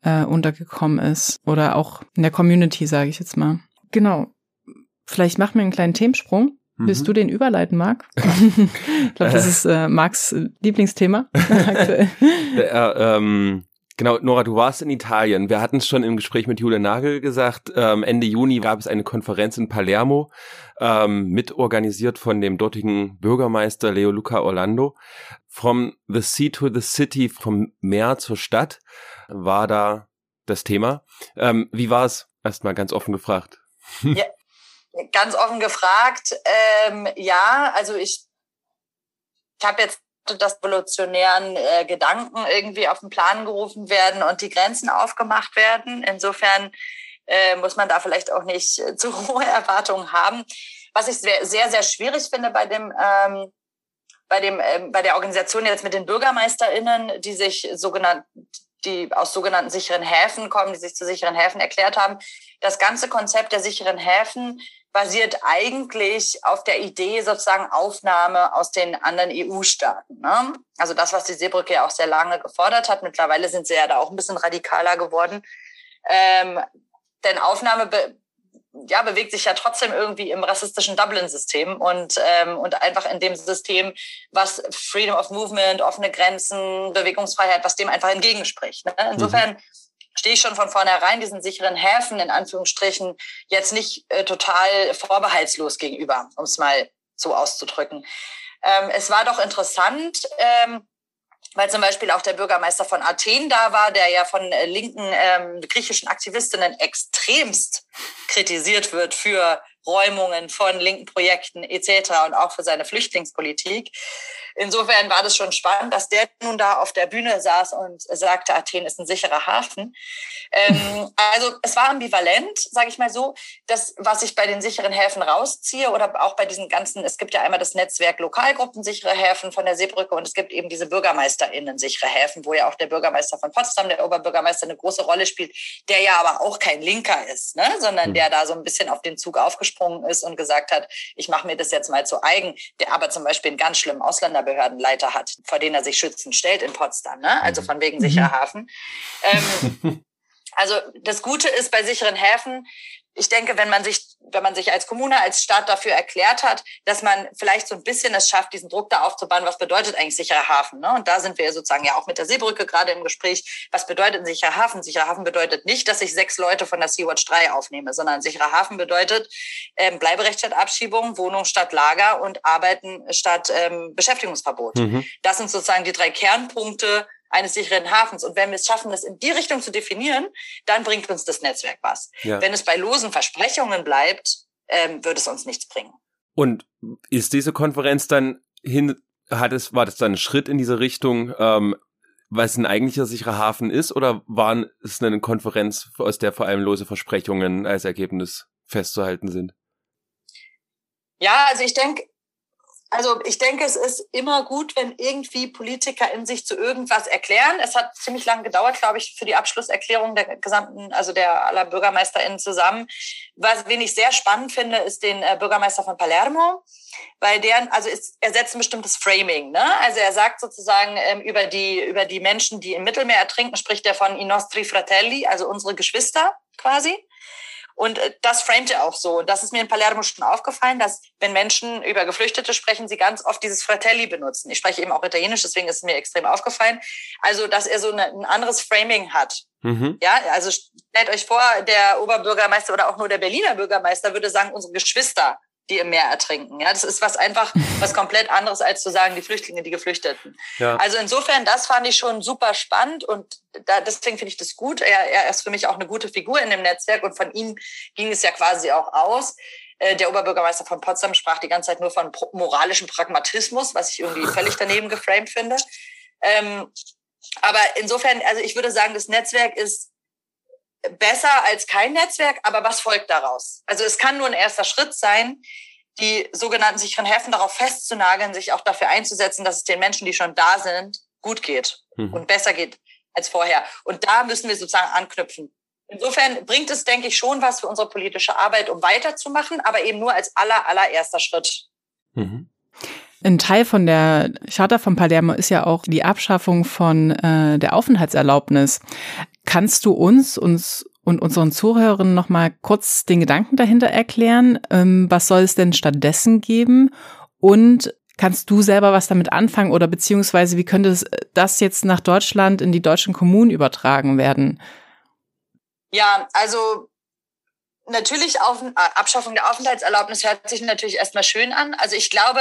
äh, untergekommen ist oder auch in der Community, sage ich jetzt mal. Genau. Vielleicht machen wir einen kleinen Themensprung. Willst du mhm. den überleiten, Marc? *laughs* ich glaube, das ist äh, Marcs Lieblingsthema *laughs* aktuell. Äh, ähm, Genau, Nora, du warst in Italien. Wir hatten es schon im Gespräch mit Julia Nagel gesagt. Ähm, Ende Juni gab es eine Konferenz in Palermo, ähm, mitorganisiert von dem dortigen Bürgermeister Leo Luca Orlando. From the Sea to the City, vom Meer zur Stadt, war da das Thema. Ähm, wie war es? Erstmal ganz offen gefragt. *laughs* Ja, ganz offen gefragt. Ähm, ja, also ich, ich habe jetzt dass evolutionären äh, Gedanken irgendwie auf den Plan gerufen werden und die Grenzen aufgemacht werden. Insofern äh, muss man da vielleicht auch nicht äh, zu *laughs* hohe Erwartungen haben. Was ich sehr, sehr, sehr schwierig finde bei dem, ähm, bei dem, ähm, bei der Organisation jetzt mit den BürgermeisterInnen, die sich sogenannt, die aus sogenannten sicheren Häfen kommen, die sich zu sicheren Häfen erklärt haben. Das ganze Konzept der sicheren Häfen basiert eigentlich auf der Idee sozusagen Aufnahme aus den anderen EU-Staaten. Ne? Also das, was die Seebrücke ja auch sehr lange gefordert hat. Mittlerweile sind sie ja da auch ein bisschen radikaler geworden. Ähm, denn Aufnahme be ja, bewegt sich ja trotzdem irgendwie im rassistischen Dublin-System und, ähm, und einfach in dem System, was Freedom of Movement, offene Grenzen, Bewegungsfreiheit, was dem einfach entgegenspricht. Ne? Insofern mhm stehe ich schon von vornherein diesen sicheren Häfen in Anführungsstrichen jetzt nicht äh, total vorbehaltslos gegenüber, um es mal so auszudrücken. Ähm, es war doch interessant, ähm, weil zum Beispiel auch der Bürgermeister von Athen da war, der ja von äh, linken ähm, griechischen Aktivistinnen extremst kritisiert wird für Räumungen von linken Projekten etc. und auch für seine Flüchtlingspolitik. Insofern war das schon spannend, dass der nun da auf der Bühne saß und sagte, Athen ist ein sicherer Hafen. Ähm, *laughs* also es war ambivalent, sage ich mal so. Das, was ich bei den sicheren Häfen rausziehe oder auch bei diesen ganzen, es gibt ja einmal das Netzwerk Lokalgruppen sichere Häfen von der Seebrücke und es gibt eben diese BürgermeisterInnen sichere Häfen, wo ja auch der Bürgermeister von Potsdam, der Oberbürgermeister, eine große Rolle spielt, der ja aber auch kein Linker ist, ne? sondern hm. der da so ein bisschen auf den Zug aufgesprungen ist und gesagt hat, ich mache mir das jetzt mal zu eigen, der aber zum Beispiel einen ganz schlimmen Ausländerbehördenleiter hat, vor den er sich schützend stellt in Potsdam, ne? also hm. von wegen sicherer mhm. Hafen. Ähm, *laughs* Also das Gute ist bei sicheren Häfen, ich denke, wenn man sich, wenn man sich als Kommune, als Staat dafür erklärt hat, dass man vielleicht so ein bisschen es schafft, diesen Druck da aufzubauen, was bedeutet eigentlich sicherer Hafen? Ne? Und da sind wir sozusagen ja auch mit der Seebrücke gerade im Gespräch. Was bedeutet ein sicherer Hafen? Sicherer Hafen bedeutet nicht, dass ich sechs Leute von der Sea-Watch 3 aufnehme, sondern sicherer Hafen bedeutet ähm, Bleiberecht statt Abschiebung, Wohnung statt Lager und Arbeiten statt ähm, Beschäftigungsverbot. Mhm. Das sind sozusagen die drei Kernpunkte, eines sicheren Hafens. Und wenn wir es schaffen, das in die Richtung zu definieren, dann bringt uns das Netzwerk was. Ja. Wenn es bei losen Versprechungen bleibt, ähm, wird es uns nichts bringen. Und ist diese Konferenz dann hin, hat es, war das dann ein Schritt in diese Richtung, ähm, was ein eigentlicher sicherer Hafen ist, oder war es eine Konferenz, aus der vor allem lose Versprechungen als Ergebnis festzuhalten sind? Ja, also ich denke, also ich denke, es ist immer gut, wenn irgendwie Politiker in sich zu irgendwas erklären. Es hat ziemlich lange gedauert, glaube ich, für die Abschlusserklärung der gesamten, also der aller BürgermeisterInnen zusammen. Was, wen ich sehr spannend finde, ist den äh, Bürgermeister von Palermo, weil der, also ist, er setzt ein bestimmtes Framing. Ne? Also er sagt sozusagen ähm, über die über die Menschen, die im Mittelmeer ertrinken, spricht er von i nostri fratelli, also unsere Geschwister quasi. Und äh, das framet er auch so. Und das ist mir in Palermo schon aufgefallen, dass wenn Menschen über Geflüchtete sprechen, sie ganz oft dieses Fratelli benutzen. Ich spreche eben auch Italienisch, deswegen ist es mir extrem aufgefallen. Also, dass er so eine, ein anderes Framing hat. Mhm. Ja, also stellt euch vor, der Oberbürgermeister oder auch nur der Berliner Bürgermeister würde sagen, unsere Geschwister die im Meer ertrinken. Ja, das ist was einfach *laughs* was komplett anderes als zu sagen die Flüchtlinge, die Geflüchteten. Ja. Also insofern, das fand ich schon super spannend und da, deswegen finde ich das gut. Er, er ist für mich auch eine gute Figur in dem Netzwerk und von ihm ging es ja quasi auch aus. Äh, der Oberbürgermeister von Potsdam sprach die ganze Zeit nur von moralischem Pragmatismus, was ich irgendwie *laughs* völlig daneben geframed finde. Ähm, aber insofern, also ich würde sagen, das Netzwerk ist besser als kein Netzwerk, aber was folgt daraus? Also es kann nur ein erster Schritt sein, die sogenannten sicheren Häfen darauf festzunageln, sich auch dafür einzusetzen, dass es den Menschen, die schon da sind, gut geht mhm. und besser geht als vorher. Und da müssen wir sozusagen anknüpfen. Insofern bringt es, denke ich, schon was für unsere politische Arbeit, um weiterzumachen, aber eben nur als aller, allererster Schritt. Mhm. Ein Teil von der Charta von Palermo ist ja auch die Abschaffung von äh, der Aufenthaltserlaubnis. Kannst du uns, uns und unseren Zuhörern noch mal kurz den Gedanken dahinter erklären? Ähm, was soll es denn stattdessen geben? Und kannst du selber was damit anfangen oder beziehungsweise wie könnte das jetzt nach Deutschland in die deutschen Kommunen übertragen werden? Ja, also natürlich auf, äh, Abschaffung der Aufenthaltserlaubnis hört sich natürlich erstmal schön an. Also ich glaube,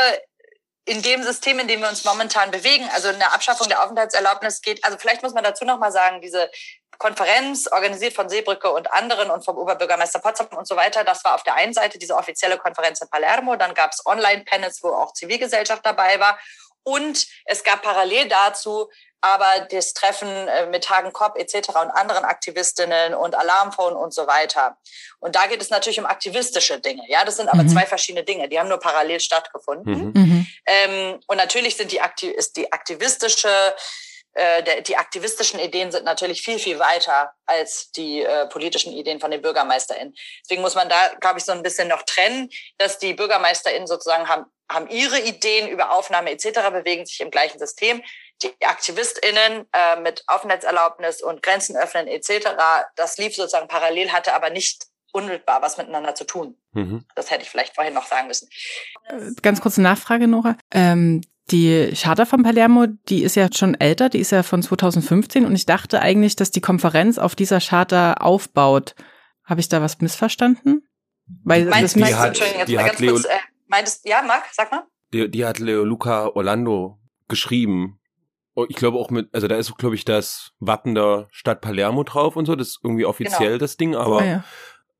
in dem System, in dem wir uns momentan bewegen, also eine Abschaffung der Aufenthaltserlaubnis geht, also vielleicht muss man dazu nochmal sagen, diese Konferenz, organisiert von Seebrücke und anderen und vom Oberbürgermeister Potsdam und so weiter, das war auf der einen Seite diese offizielle Konferenz in Palermo, dann gab es Online-Panels, wo auch Zivilgesellschaft dabei war und es gab parallel dazu aber das Treffen äh, mit Hagen Kopp etc. und anderen Aktivistinnen und Alarmphone und so weiter. Und da geht es natürlich um aktivistische Dinge. Ja, das sind aber mhm. zwei verschiedene Dinge. Die haben nur parallel stattgefunden. Mhm. mhm. Ähm, und natürlich sind die, Aktiv ist die aktivistische äh, der, die aktivistischen Ideen sind natürlich viel, viel weiter als die äh, politischen Ideen von den BürgermeisterInnen. Deswegen muss man da, glaube ich, so ein bisschen noch trennen, dass die BürgermeisterInnen sozusagen haben, haben ihre Ideen über Aufnahme etc., bewegen sich im gleichen System. Die AktivistInnen äh, mit Aufenthaltserlaubnis und Grenzen öffnen etc., das lief sozusagen parallel, hatte aber nicht unmittelbar was miteinander zu tun. Mhm. Das hätte ich vielleicht vorhin noch sagen müssen. Äh, ganz kurze Nachfrage, Nora. Ähm, die Charta von Palermo, die ist ja schon älter, die ist ja von 2015 und ich dachte eigentlich, dass die Konferenz auf dieser Charta aufbaut. Habe ich da was missverstanden? Weil meinst, das die hat, Entschuldigung, jetzt die mal ganz Leo, kurz, äh, meintest, ja, Marc, sag mal. Die, die hat Leo Luca Orlando geschrieben. Oh, ich glaube auch mit, also da ist, glaube ich, das Wappen der Stadt Palermo drauf und so, das ist irgendwie offiziell genau. das Ding, aber oh, ja.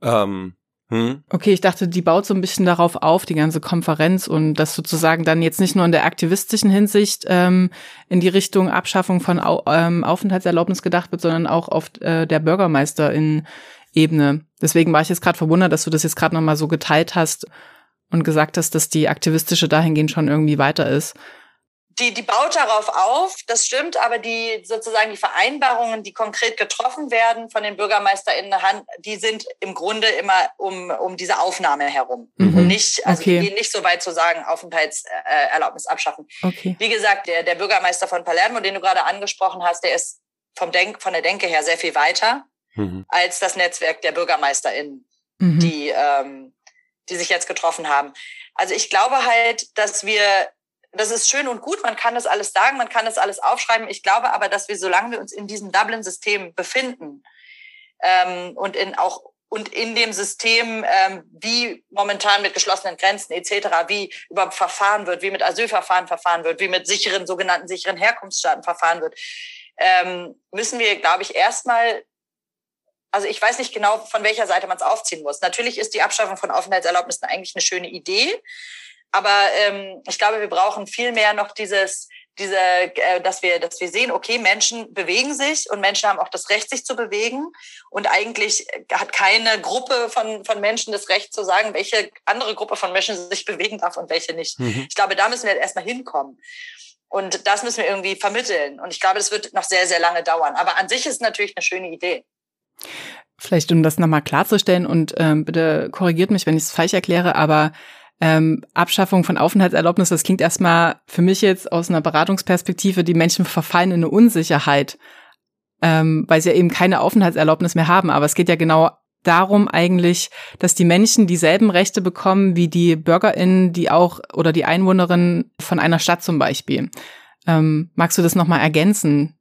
ähm, hm? Okay, ich dachte, die baut so ein bisschen darauf auf, die ganze Konferenz und das sozusagen dann jetzt nicht nur in der aktivistischen Hinsicht ähm, in die Richtung Abschaffung von Au ähm, Aufenthaltserlaubnis gedacht wird, sondern auch auf äh, der Bürgermeisterin-Ebene. Deswegen war ich jetzt gerade verwundert, dass du das jetzt gerade nochmal so geteilt hast und gesagt hast, dass die aktivistische dahingehend schon irgendwie weiter ist die, die baut darauf auf, das stimmt, aber die sozusagen die Vereinbarungen, die konkret getroffen werden von den BürgermeisterInnen, die sind im Grunde immer um, um diese Aufnahme herum. Mhm. Nicht, also okay. die gehen nicht so weit zu sagen, Aufenthaltserlaubnis abschaffen. Okay. Wie gesagt, der, der Bürgermeister von Palermo, den du gerade angesprochen hast, der ist vom Denk, von der Denke her sehr viel weiter mhm. als das Netzwerk der BürgermeisterInnen, mhm. die, ähm, die sich jetzt getroffen haben. Also ich glaube halt, dass wir das ist schön und gut, man kann das alles sagen, man kann das alles aufschreiben. Ich glaube aber, dass wir, solange wir uns in diesem Dublin-System befinden ähm, und in auch und in dem System, ähm, wie momentan mit geschlossenen Grenzen etc., wie überhaupt verfahren wird, wie mit Asylverfahren verfahren wird, wie mit sicheren, sogenannten sicheren Herkunftsstaaten verfahren wird, ähm, müssen wir, glaube ich, erstmal also ich weiß nicht genau, von welcher Seite man es aufziehen muss. Natürlich ist die Abschaffung von Aufenthaltserlaubnissen eigentlich eine schöne Idee. Aber ähm, ich glaube, wir brauchen viel mehr noch dieses, diese, äh, dass wir, dass wir sehen, okay, Menschen bewegen sich und Menschen haben auch das Recht, sich zu bewegen. Und eigentlich hat keine Gruppe von, von Menschen das Recht zu sagen, welche andere Gruppe von Menschen sich *laughs* bewegen darf und welche nicht. Mhm. Ich glaube, da müssen wir erstmal hinkommen. Und das müssen wir irgendwie vermitteln. Und ich glaube, das wird noch sehr, sehr lange dauern. Aber an sich ist es natürlich eine schöne Idee. Vielleicht, um das nochmal klarzustellen und ähm, bitte korrigiert mich, wenn ich es falsch erkläre, aber ähm, Abschaffung von Aufenthaltserlaubnis, das klingt erstmal für mich jetzt aus einer Beratungsperspektive, die Menschen verfallen in eine Unsicherheit, ähm, weil sie ja eben keine Aufenthaltserlaubnis mehr haben. Aber es geht ja genau darum eigentlich, dass die Menschen dieselben Rechte bekommen wie die BürgerInnen, die auch oder die Einwohnerinnen von einer Stadt zum Beispiel. Ähm, magst du das nochmal ergänzen?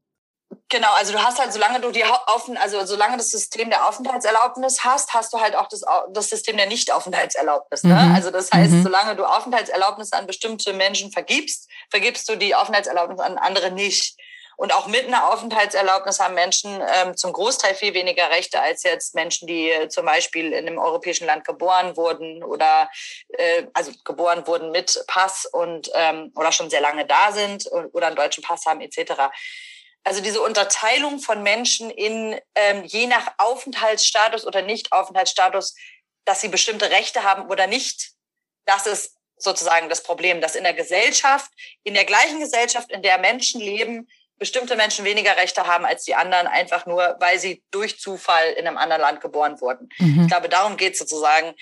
Genau, also du hast halt, solange du die Aufen, also solange das System der Aufenthaltserlaubnis hast, hast du halt auch das, das System der Nicht-Aufenthaltserlaubnis. Ne? Mhm. Also das heißt, mhm. solange du Aufenthaltserlaubnis an bestimmte Menschen vergibst, vergibst du die Aufenthaltserlaubnis an andere nicht. Und auch mit einer Aufenthaltserlaubnis haben Menschen ähm, zum Großteil viel weniger Rechte als jetzt Menschen, die äh, zum Beispiel in einem europäischen Land geboren wurden oder äh, also geboren wurden mit Pass und ähm, oder schon sehr lange da sind oder einen deutschen Pass haben etc. Also diese Unterteilung von Menschen in ähm, je nach Aufenthaltsstatus oder Nicht-Aufenthaltsstatus, dass sie bestimmte Rechte haben oder nicht, das ist sozusagen das Problem, dass in der Gesellschaft, in der gleichen Gesellschaft, in der Menschen leben, bestimmte Menschen weniger Rechte haben als die anderen, einfach nur, weil sie durch Zufall in einem anderen Land geboren wurden. Mhm. Ich glaube, darum geht es sozusagen,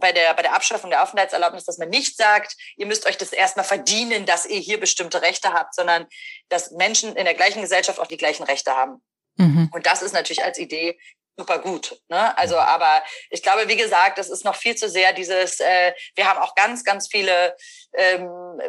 bei der, bei der Abschaffung der Aufenthaltserlaubnis, dass man nicht sagt, ihr müsst euch das erstmal verdienen, dass ihr hier bestimmte Rechte habt, sondern dass Menschen in der gleichen Gesellschaft auch die gleichen Rechte haben. Mhm. Und das ist natürlich als Idee super gut. Ne? Also, aber ich glaube, wie gesagt, es ist noch viel zu sehr dieses, äh, wir haben auch ganz, ganz viele ähm,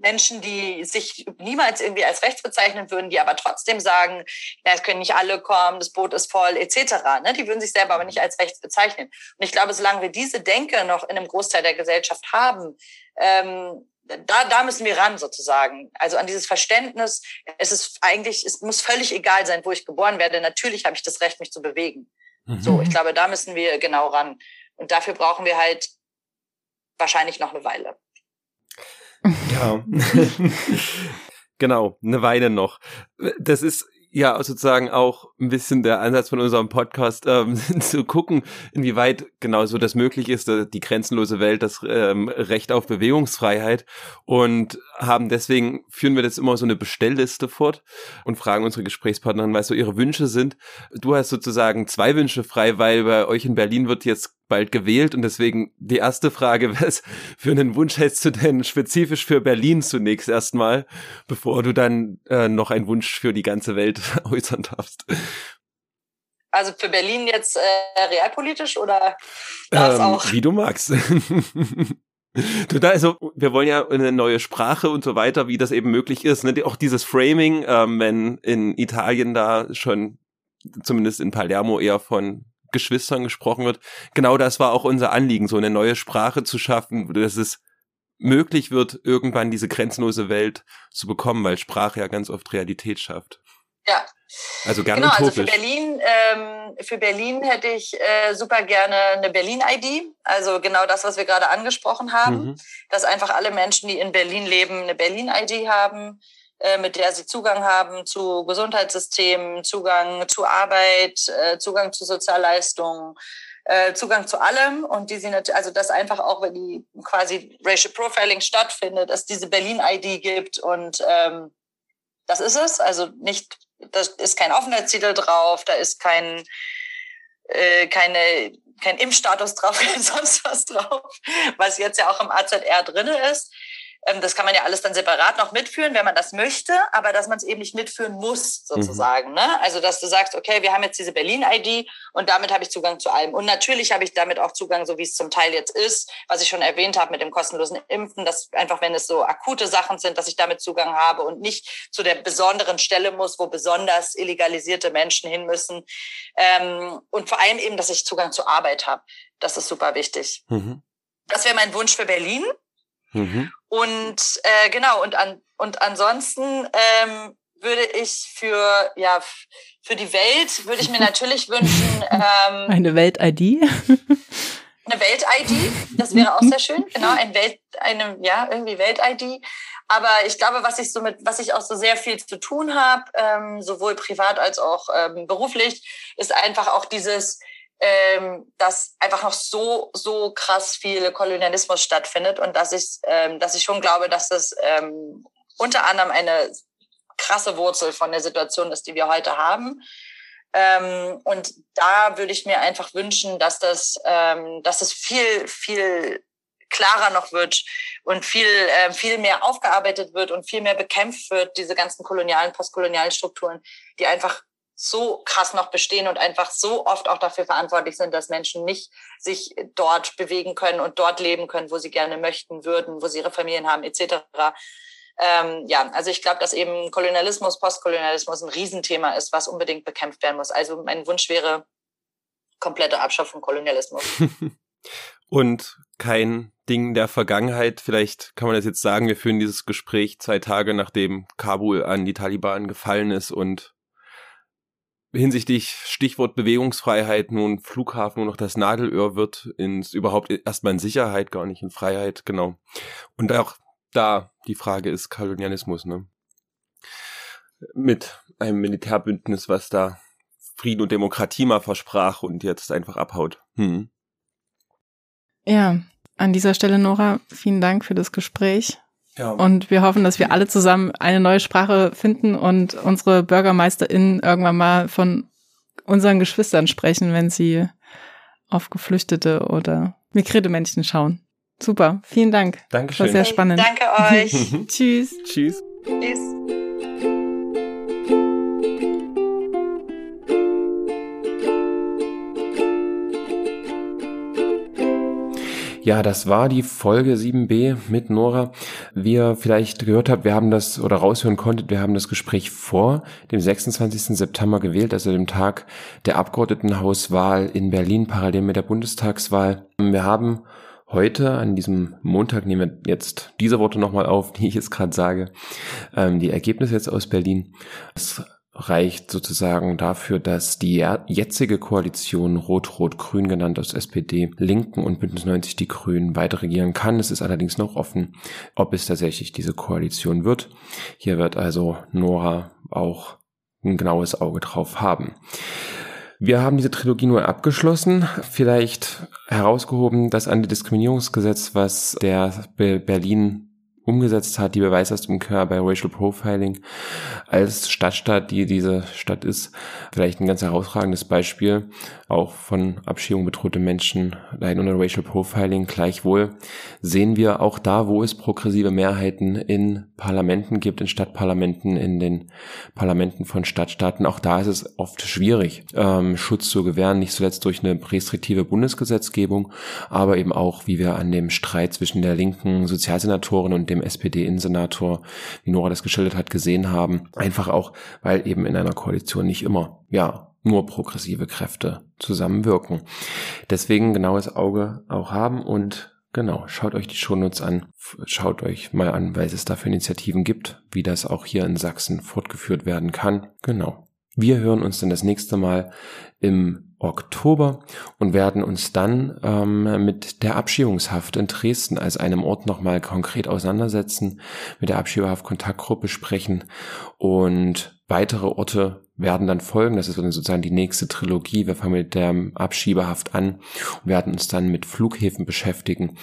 Menschen, die sich niemals irgendwie als rechts bezeichnen würden, die aber trotzdem sagen, na, es können nicht alle kommen, das Boot ist voll, etc. Ne? Die würden sich selber aber nicht als rechts bezeichnen. Und ich glaube, solange wir diese Denke noch in einem Großteil der Gesellschaft haben, ähm, da, da müssen wir ran sozusagen. Also an dieses Verständnis, es ist eigentlich, es muss völlig egal sein, wo ich geboren werde. Natürlich habe ich das Recht, mich zu bewegen. Mhm. So, ich glaube, da müssen wir genau ran. Und dafür brauchen wir halt wahrscheinlich noch eine Weile. *laughs* Ja. *laughs* genau, eine Weile noch. Das ist ja sozusagen auch ein bisschen der Ansatz von unserem Podcast, ähm, *laughs* zu gucken, inwieweit genau so das möglich ist, äh, die grenzenlose Welt, das ähm, Recht auf Bewegungsfreiheit und haben deswegen, führen wir das immer so eine Bestellliste fort und fragen unsere Gesprächspartnerin, was so ihre Wünsche sind. Du hast sozusagen zwei Wünsche frei, weil bei euch in Berlin wird jetzt bald gewählt und deswegen die erste Frage, *laughs* was für einen Wunsch hättest du denn spezifisch für Berlin zunächst erstmal, bevor du dann äh, noch einen Wunsch für die ganze Welt *laughs* äußern darfst? Also für Berlin jetzt äh, realpolitisch oder ähm, auch? Wie du magst. *laughs* Du da, also wir wollen ja eine neue Sprache und so weiter, wie das eben möglich ist. Ne? Auch dieses Framing, ähm, wenn in Italien da schon, zumindest in Palermo, eher von Geschwistern gesprochen wird. Genau das war auch unser Anliegen, so eine neue Sprache zu schaffen, dass es möglich wird, irgendwann diese grenzenlose Welt zu bekommen, weil Sprache ja ganz oft Realität schafft. Ja. Also gerne genau, utopisch. also für Berlin, ähm, für Berlin hätte ich äh, super gerne eine Berlin-ID. Also genau das, was wir gerade angesprochen haben, mhm. dass einfach alle Menschen, die in Berlin leben, eine Berlin-ID haben. Äh, mit der sie Zugang haben zu Gesundheitssystemen, Zugang zu Arbeit, äh, Zugang zu Sozialleistungen, äh, Zugang zu allem und die sie natürlich, also das einfach auch, wenn die quasi Racial Profiling stattfindet, dass diese Berlin-ID gibt und ähm, das ist es. Also nicht, da ist kein Aufenthaltstitel drauf, da ist kein äh, keine kein Impfstatus drauf, *laughs* kein sonst was drauf, was jetzt ja auch im AZR drinne ist. Ähm, das kann man ja alles dann separat noch mitführen, wenn man das möchte, aber dass man es eben nicht mitführen muss, sozusagen. Mhm. Ne? Also, dass du sagst, okay, wir haben jetzt diese Berlin-ID und damit habe ich Zugang zu allem. Und natürlich habe ich damit auch Zugang, so wie es zum Teil jetzt ist, was ich schon erwähnt habe mit dem kostenlosen Impfen, dass einfach, wenn es so akute Sachen sind, dass ich damit Zugang habe und nicht zu der besonderen Stelle muss, wo besonders illegalisierte Menschen hin müssen. Ähm, und vor allem eben, dass ich Zugang zur Arbeit habe. Das ist super wichtig. Mhm. Das wäre mein Wunsch für Berlin. Mhm. Und äh, genau, und, an, und ansonsten ähm, würde ich für, ja, für die Welt, würde ich mir *laughs* natürlich wünschen. Ähm, eine Welt-ID? *laughs* eine Welt-ID, das wäre auch sehr schön, genau, ein Welt, eine, ja, irgendwie Welt-ID. Aber ich glaube, was ich so mit, was ich auch so sehr viel zu tun habe, ähm, sowohl privat als auch ähm, beruflich, ist einfach auch dieses, ähm, dass einfach noch so, so krass viel Kolonialismus stattfindet und dass ich, ähm, dass ich schon glaube, dass das ähm, unter anderem eine krasse Wurzel von der Situation ist, die wir heute haben. Ähm, und da würde ich mir einfach wünschen, dass das, ähm, dass das viel, viel klarer noch wird und viel, äh, viel mehr aufgearbeitet wird und viel mehr bekämpft wird, diese ganzen kolonialen, postkolonialen Strukturen, die einfach so krass noch bestehen und einfach so oft auch dafür verantwortlich sind, dass Menschen nicht sich dort bewegen können und dort leben können, wo sie gerne möchten würden, wo sie ihre Familien haben, etc. Ähm, ja, also ich glaube, dass eben Kolonialismus, Postkolonialismus ein Riesenthema ist, was unbedingt bekämpft werden muss. Also mein Wunsch wäre komplette Abschaffung Kolonialismus. *laughs* und kein Ding der Vergangenheit. Vielleicht kann man das jetzt sagen, wir führen dieses Gespräch zwei Tage nachdem Kabul an die Taliban gefallen ist und hinsichtlich Stichwort Bewegungsfreiheit nun Flughafen nur noch das Nadelöhr wird, ins überhaupt erstmal in Sicherheit, gar nicht in Freiheit, genau. Und auch da die Frage ist Kolonialismus, ne? Mit einem Militärbündnis, was da Frieden und Demokratie mal versprach und jetzt einfach abhaut. Hm. Ja, an dieser Stelle, Nora, vielen Dank für das Gespräch. Ja. Und wir hoffen, dass wir alle zusammen eine neue Sprache finden und unsere BürgermeisterInnen irgendwann mal von unseren Geschwistern sprechen, wenn sie auf Geflüchtete oder Migräne-Männchen schauen. Super, vielen Dank. Dankeschön. War sehr spannend. Danke euch. *laughs* Tschüss. Tschüss. Tschüss. Ja, das war die Folge 7b mit Nora. Wie ihr vielleicht gehört habt, wir haben das oder raushören konntet, wir haben das Gespräch vor dem 26. September gewählt, also dem Tag der Abgeordnetenhauswahl in Berlin, parallel mit der Bundestagswahl. Wir haben heute, an diesem Montag, nehmen wir jetzt diese Worte nochmal auf, die ich jetzt gerade sage, ähm, die Ergebnisse jetzt aus Berlin. Es reicht sozusagen dafür, dass die jetzige Koalition Rot-Rot-Grün genannt aus SPD, Linken und Bündnis 90 die Grünen weiter regieren kann. Es ist allerdings noch offen, ob es tatsächlich diese Koalition wird. Hier wird also Nora auch ein genaues Auge drauf haben. Wir haben diese Trilogie nur abgeschlossen, vielleicht herausgehoben das Antidiskriminierungsgesetz, was der Berlin umgesetzt hat, die Beweislastumkehr bei Racial Profiling als Stadtstaat, die diese Stadt ist, vielleicht ein ganz herausragendes Beispiel, auch von Abschiebung bedrohte Menschen leiden unter Racial Profiling. Gleichwohl sehen wir auch da, wo es progressive Mehrheiten in Parlamenten gibt, in Stadtparlamenten, in den Parlamenten von Stadtstaaten, auch da ist es oft schwierig, ähm, Schutz zu gewähren, nicht zuletzt durch eine restriktive Bundesgesetzgebung, aber eben auch, wie wir an dem Streit zwischen der linken Sozialsenatorin und dem dem SPD-Innensenator, wie Nora das geschildert hat, gesehen haben. Einfach auch, weil eben in einer Koalition nicht immer, ja, nur progressive Kräfte zusammenwirken. Deswegen genaues Auge auch haben und Genau, schaut euch die Shownotes an, schaut euch mal an, weil es dafür Initiativen gibt, wie das auch hier in Sachsen fortgeführt werden kann. Genau. Wir hören uns dann das nächste Mal im Oktober und werden uns dann ähm, mit der Abschiebungshaft in Dresden als einem Ort nochmal konkret auseinandersetzen, mit der Abschiebehaft-Kontaktgruppe sprechen und weitere Orte werden dann folgen. Das ist sozusagen die nächste Trilogie. Wir fangen mit der Abschiebehaft an und werden uns dann mit Flughäfen beschäftigen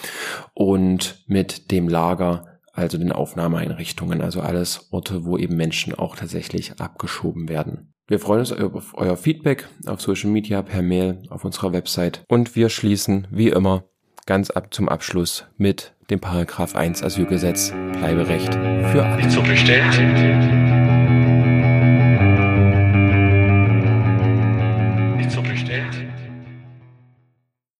und mit dem Lager also den Aufnahmeeinrichtungen, also alles Orte, wo eben Menschen auch tatsächlich abgeschoben werden. Wir freuen uns auf euer Feedback auf Social Media, per Mail, auf unserer Website. Und wir schließen, wie immer, ganz ab zum Abschluss mit dem Paragraph 1 Asylgesetz Bleiberecht für alle. Nicht so bestellt.